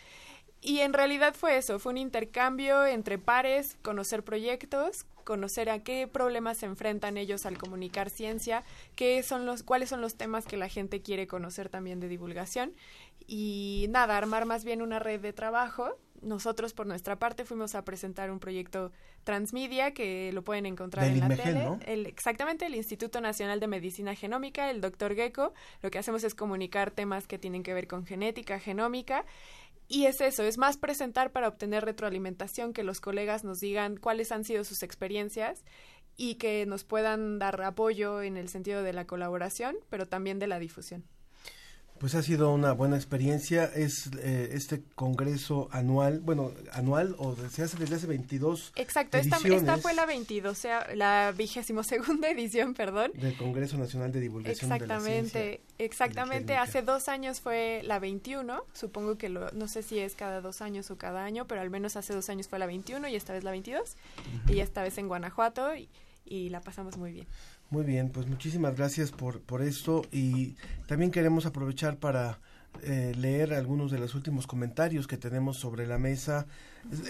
y en realidad fue eso, fue un intercambio entre pares, conocer proyectos, conocer a qué problemas se enfrentan ellos al comunicar ciencia, qué son los, cuáles son los temas que la gente quiere conocer también de divulgación y nada, armar más bien una red de trabajo. Nosotros por nuestra parte fuimos a presentar un proyecto transmedia que lo pueden encontrar Del en la tele. ¿no? El- exactamente, el Instituto Nacional de Medicina Genómica, el doctor Gecko. Lo que hacemos es comunicar temas que tienen que ver con genética, genómica. Y es eso, es más presentar para obtener retroalimentación, que los colegas nos digan cuáles han sido sus experiencias y que nos puedan dar apoyo en el sentido de la colaboración, pero también de la difusión. Pues ha sido una buena experiencia. Es eh, este congreso anual, bueno, anual o se hace desde hace 22 Exacto, esta, esta fue la 22, o sea, la vigésimo segunda edición, perdón. del Congreso Nacional de Divulgación de la Exactamente, Ciencia. exactamente. Hace dos años fue la 21, supongo que lo, no sé si es cada dos años o cada año, pero al menos hace dos años fue la 21 y esta vez la 22. Y esta vez en Guanajuato y, y la pasamos muy bien. Muy bien, pues muchísimas gracias por, por esto y también queremos aprovechar para eh, leer algunos de los últimos comentarios que tenemos sobre la mesa,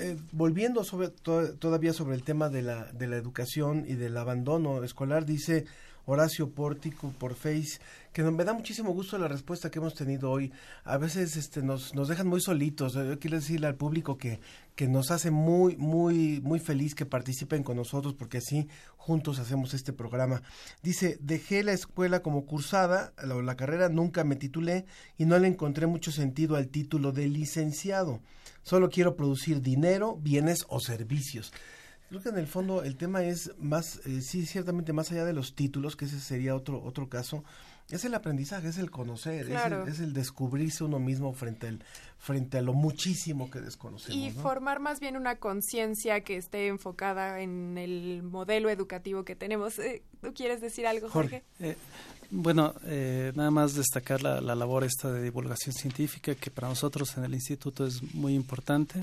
Eh, volviendo sobre to- todavía sobre el tema de la, de la educación y del abandono escolar, dice Horacio Pórtico por Face, que me da muchísimo gusto la respuesta que hemos tenido hoy. A veces este, nos, nos dejan muy solitos. Yo quiero decirle al público que, que nos hace muy, muy, muy feliz que participen con nosotros porque así juntos hacemos este programa. Dice, dejé la escuela como cursada, la, la carrera nunca me titulé y no le encontré mucho sentido al título de licenciado. Solo quiero producir dinero, bienes o servicios. Creo que en el fondo el tema es más, eh, sí, ciertamente más allá de los títulos, que ese sería otro, otro caso, es el aprendizaje, es el conocer, es el- Claro. es, el, descubrirse uno mismo frente, al, frente a lo muchísimo que desconocemos. Y ¿no? formar más bien una conciencia que esté enfocada en el modelo educativo que tenemos. Eh, ¿Tú quieres decir algo, Jorge? Eh, bueno, eh, nada más destacar la, la labor esta de divulgación científica que para nosotros en el instituto es muy importante.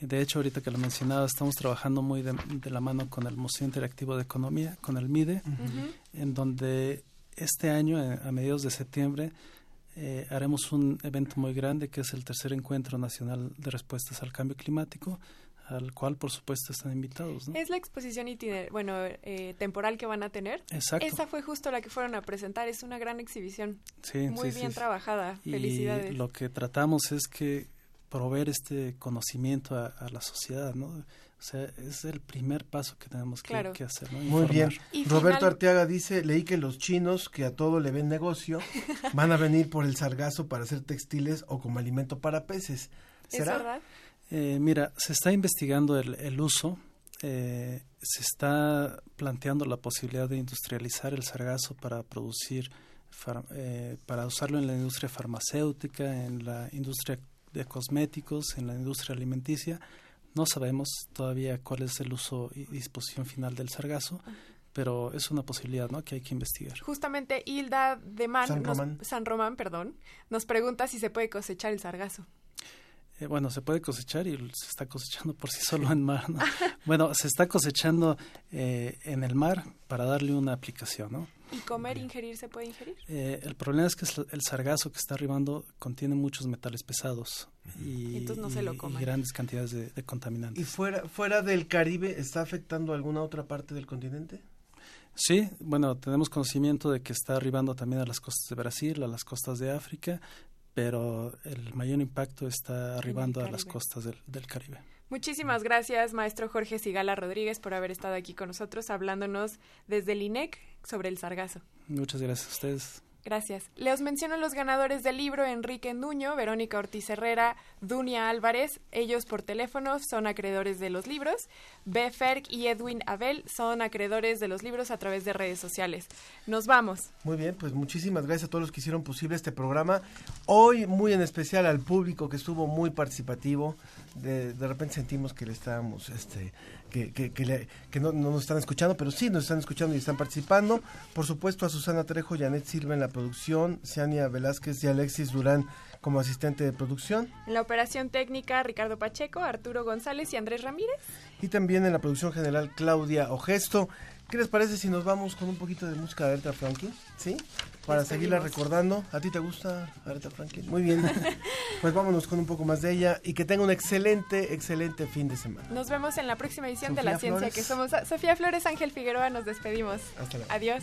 De hecho, ahorita que lo mencionaba, estamos trabajando muy de, de la mano con el Museo Interactivo de Economía, con el MIDE, en donde este año, eh, a mediados de septiembre, eh, haremos un evento muy grande que es el tercer encuentro nacional de respuestas al cambio climático, al cual por supuesto están invitados. ¿no? Es la exposición itiner bueno, eh, temporal que van a tener. Exacto. Esa fue justo la que fueron a presentar. Es una gran exhibición. Sí, Muy sí, bien sí. trabajada. Y Felicidades. lo que tratamos es que proveer este conocimiento a, a la sociedad, ¿no? O sea, es el primer paso que tenemos que, Claro. que hacer, ¿no? Muy bien. Y Roberto final- Arteaga dice, leí que los chinos, que a todo le ven negocio, van a venir por el sargazo para hacer textiles o como alimento para peces. ¿Es ¿Será? verdad? Eh, mira, se está investigando el, el uso, eh, se está planteando la posibilidad de industrializar el sargazo para producir, far- eh, para usarlo en la industria farmacéutica, en la industria de cosméticos, en la industria alimenticia. No sabemos todavía cuál es el uso y disposición final del sargazo, pero es una posibilidad ¿no? que hay que investigar. Justamente Hilda de Man, San nos- Román. San Román, perdón, nos pregunta si se puede cosechar el sargazo. Eh, bueno, se puede cosechar y se está cosechando por sí solo en mar. ¿no? bueno, se está cosechando eh, en el mar para darle una aplicación. ¿no? ¿Y comer, ingerir, se puede ingerir? Eh, el problema es que es- el sargazo que está arribando contiene muchos metales pesados y, Entonces no se lo y- y coman. grandes cantidades de, de contaminantes. ¿Y fuera, fuera del Caribe está afectando alguna otra parte del continente? Sí, bueno, tenemos conocimiento de que está arribando también a las costas de Brasil, a las costas de África, pero el mayor impacto está arribando a las costas del, del Caribe. Muchísimas gracias, maestro Jorge Sigala Rodríguez, por haber estado aquí con nosotros hablándonos desde el INEC sobre el sargazo. Muchas gracias a ustedes. Gracias. Les menciono los ganadores del libro, Enrique Nuño, Verónica Ortiz Herrera, Dunia Álvarez. Ellos por teléfono son acreedores de los libros. B. Ferg y Edwin Abel son acreedores de los libros a través de redes sociales. Nos vamos. Muy bien, pues muchísimas gracias a todos los que hicieron posible este programa. Hoy muy en especial al público que estuvo muy participativo. De, de repente sentimos que le estábamos, este, que, que, que, le- que no, no nos están escuchando, pero sí nos están escuchando y están participando. Por supuesto a Susana Trejo, Janet Silva en la producción, Ciania Velázquez y Alexis Durán como asistente de producción. En la operación técnica, Ricardo Pacheco, Arturo González y Andrés Ramírez. Y también en la producción general Claudia Ogesto. ¿Qué les parece si nos vamos con un poquito de música de Aretha Franklin? ¿Sí? Para seguirla recordando. ¿A ti te gusta Aretha Franklin? Muy bien. pues vámonos con un poco más de ella y que tenga un excelente, excelente fin de semana. Nos vemos en la próxima edición de La Ciencia que somos. Sofía Flores, Ángel Figueroa, nos despedimos. Hasta luego. Adiós.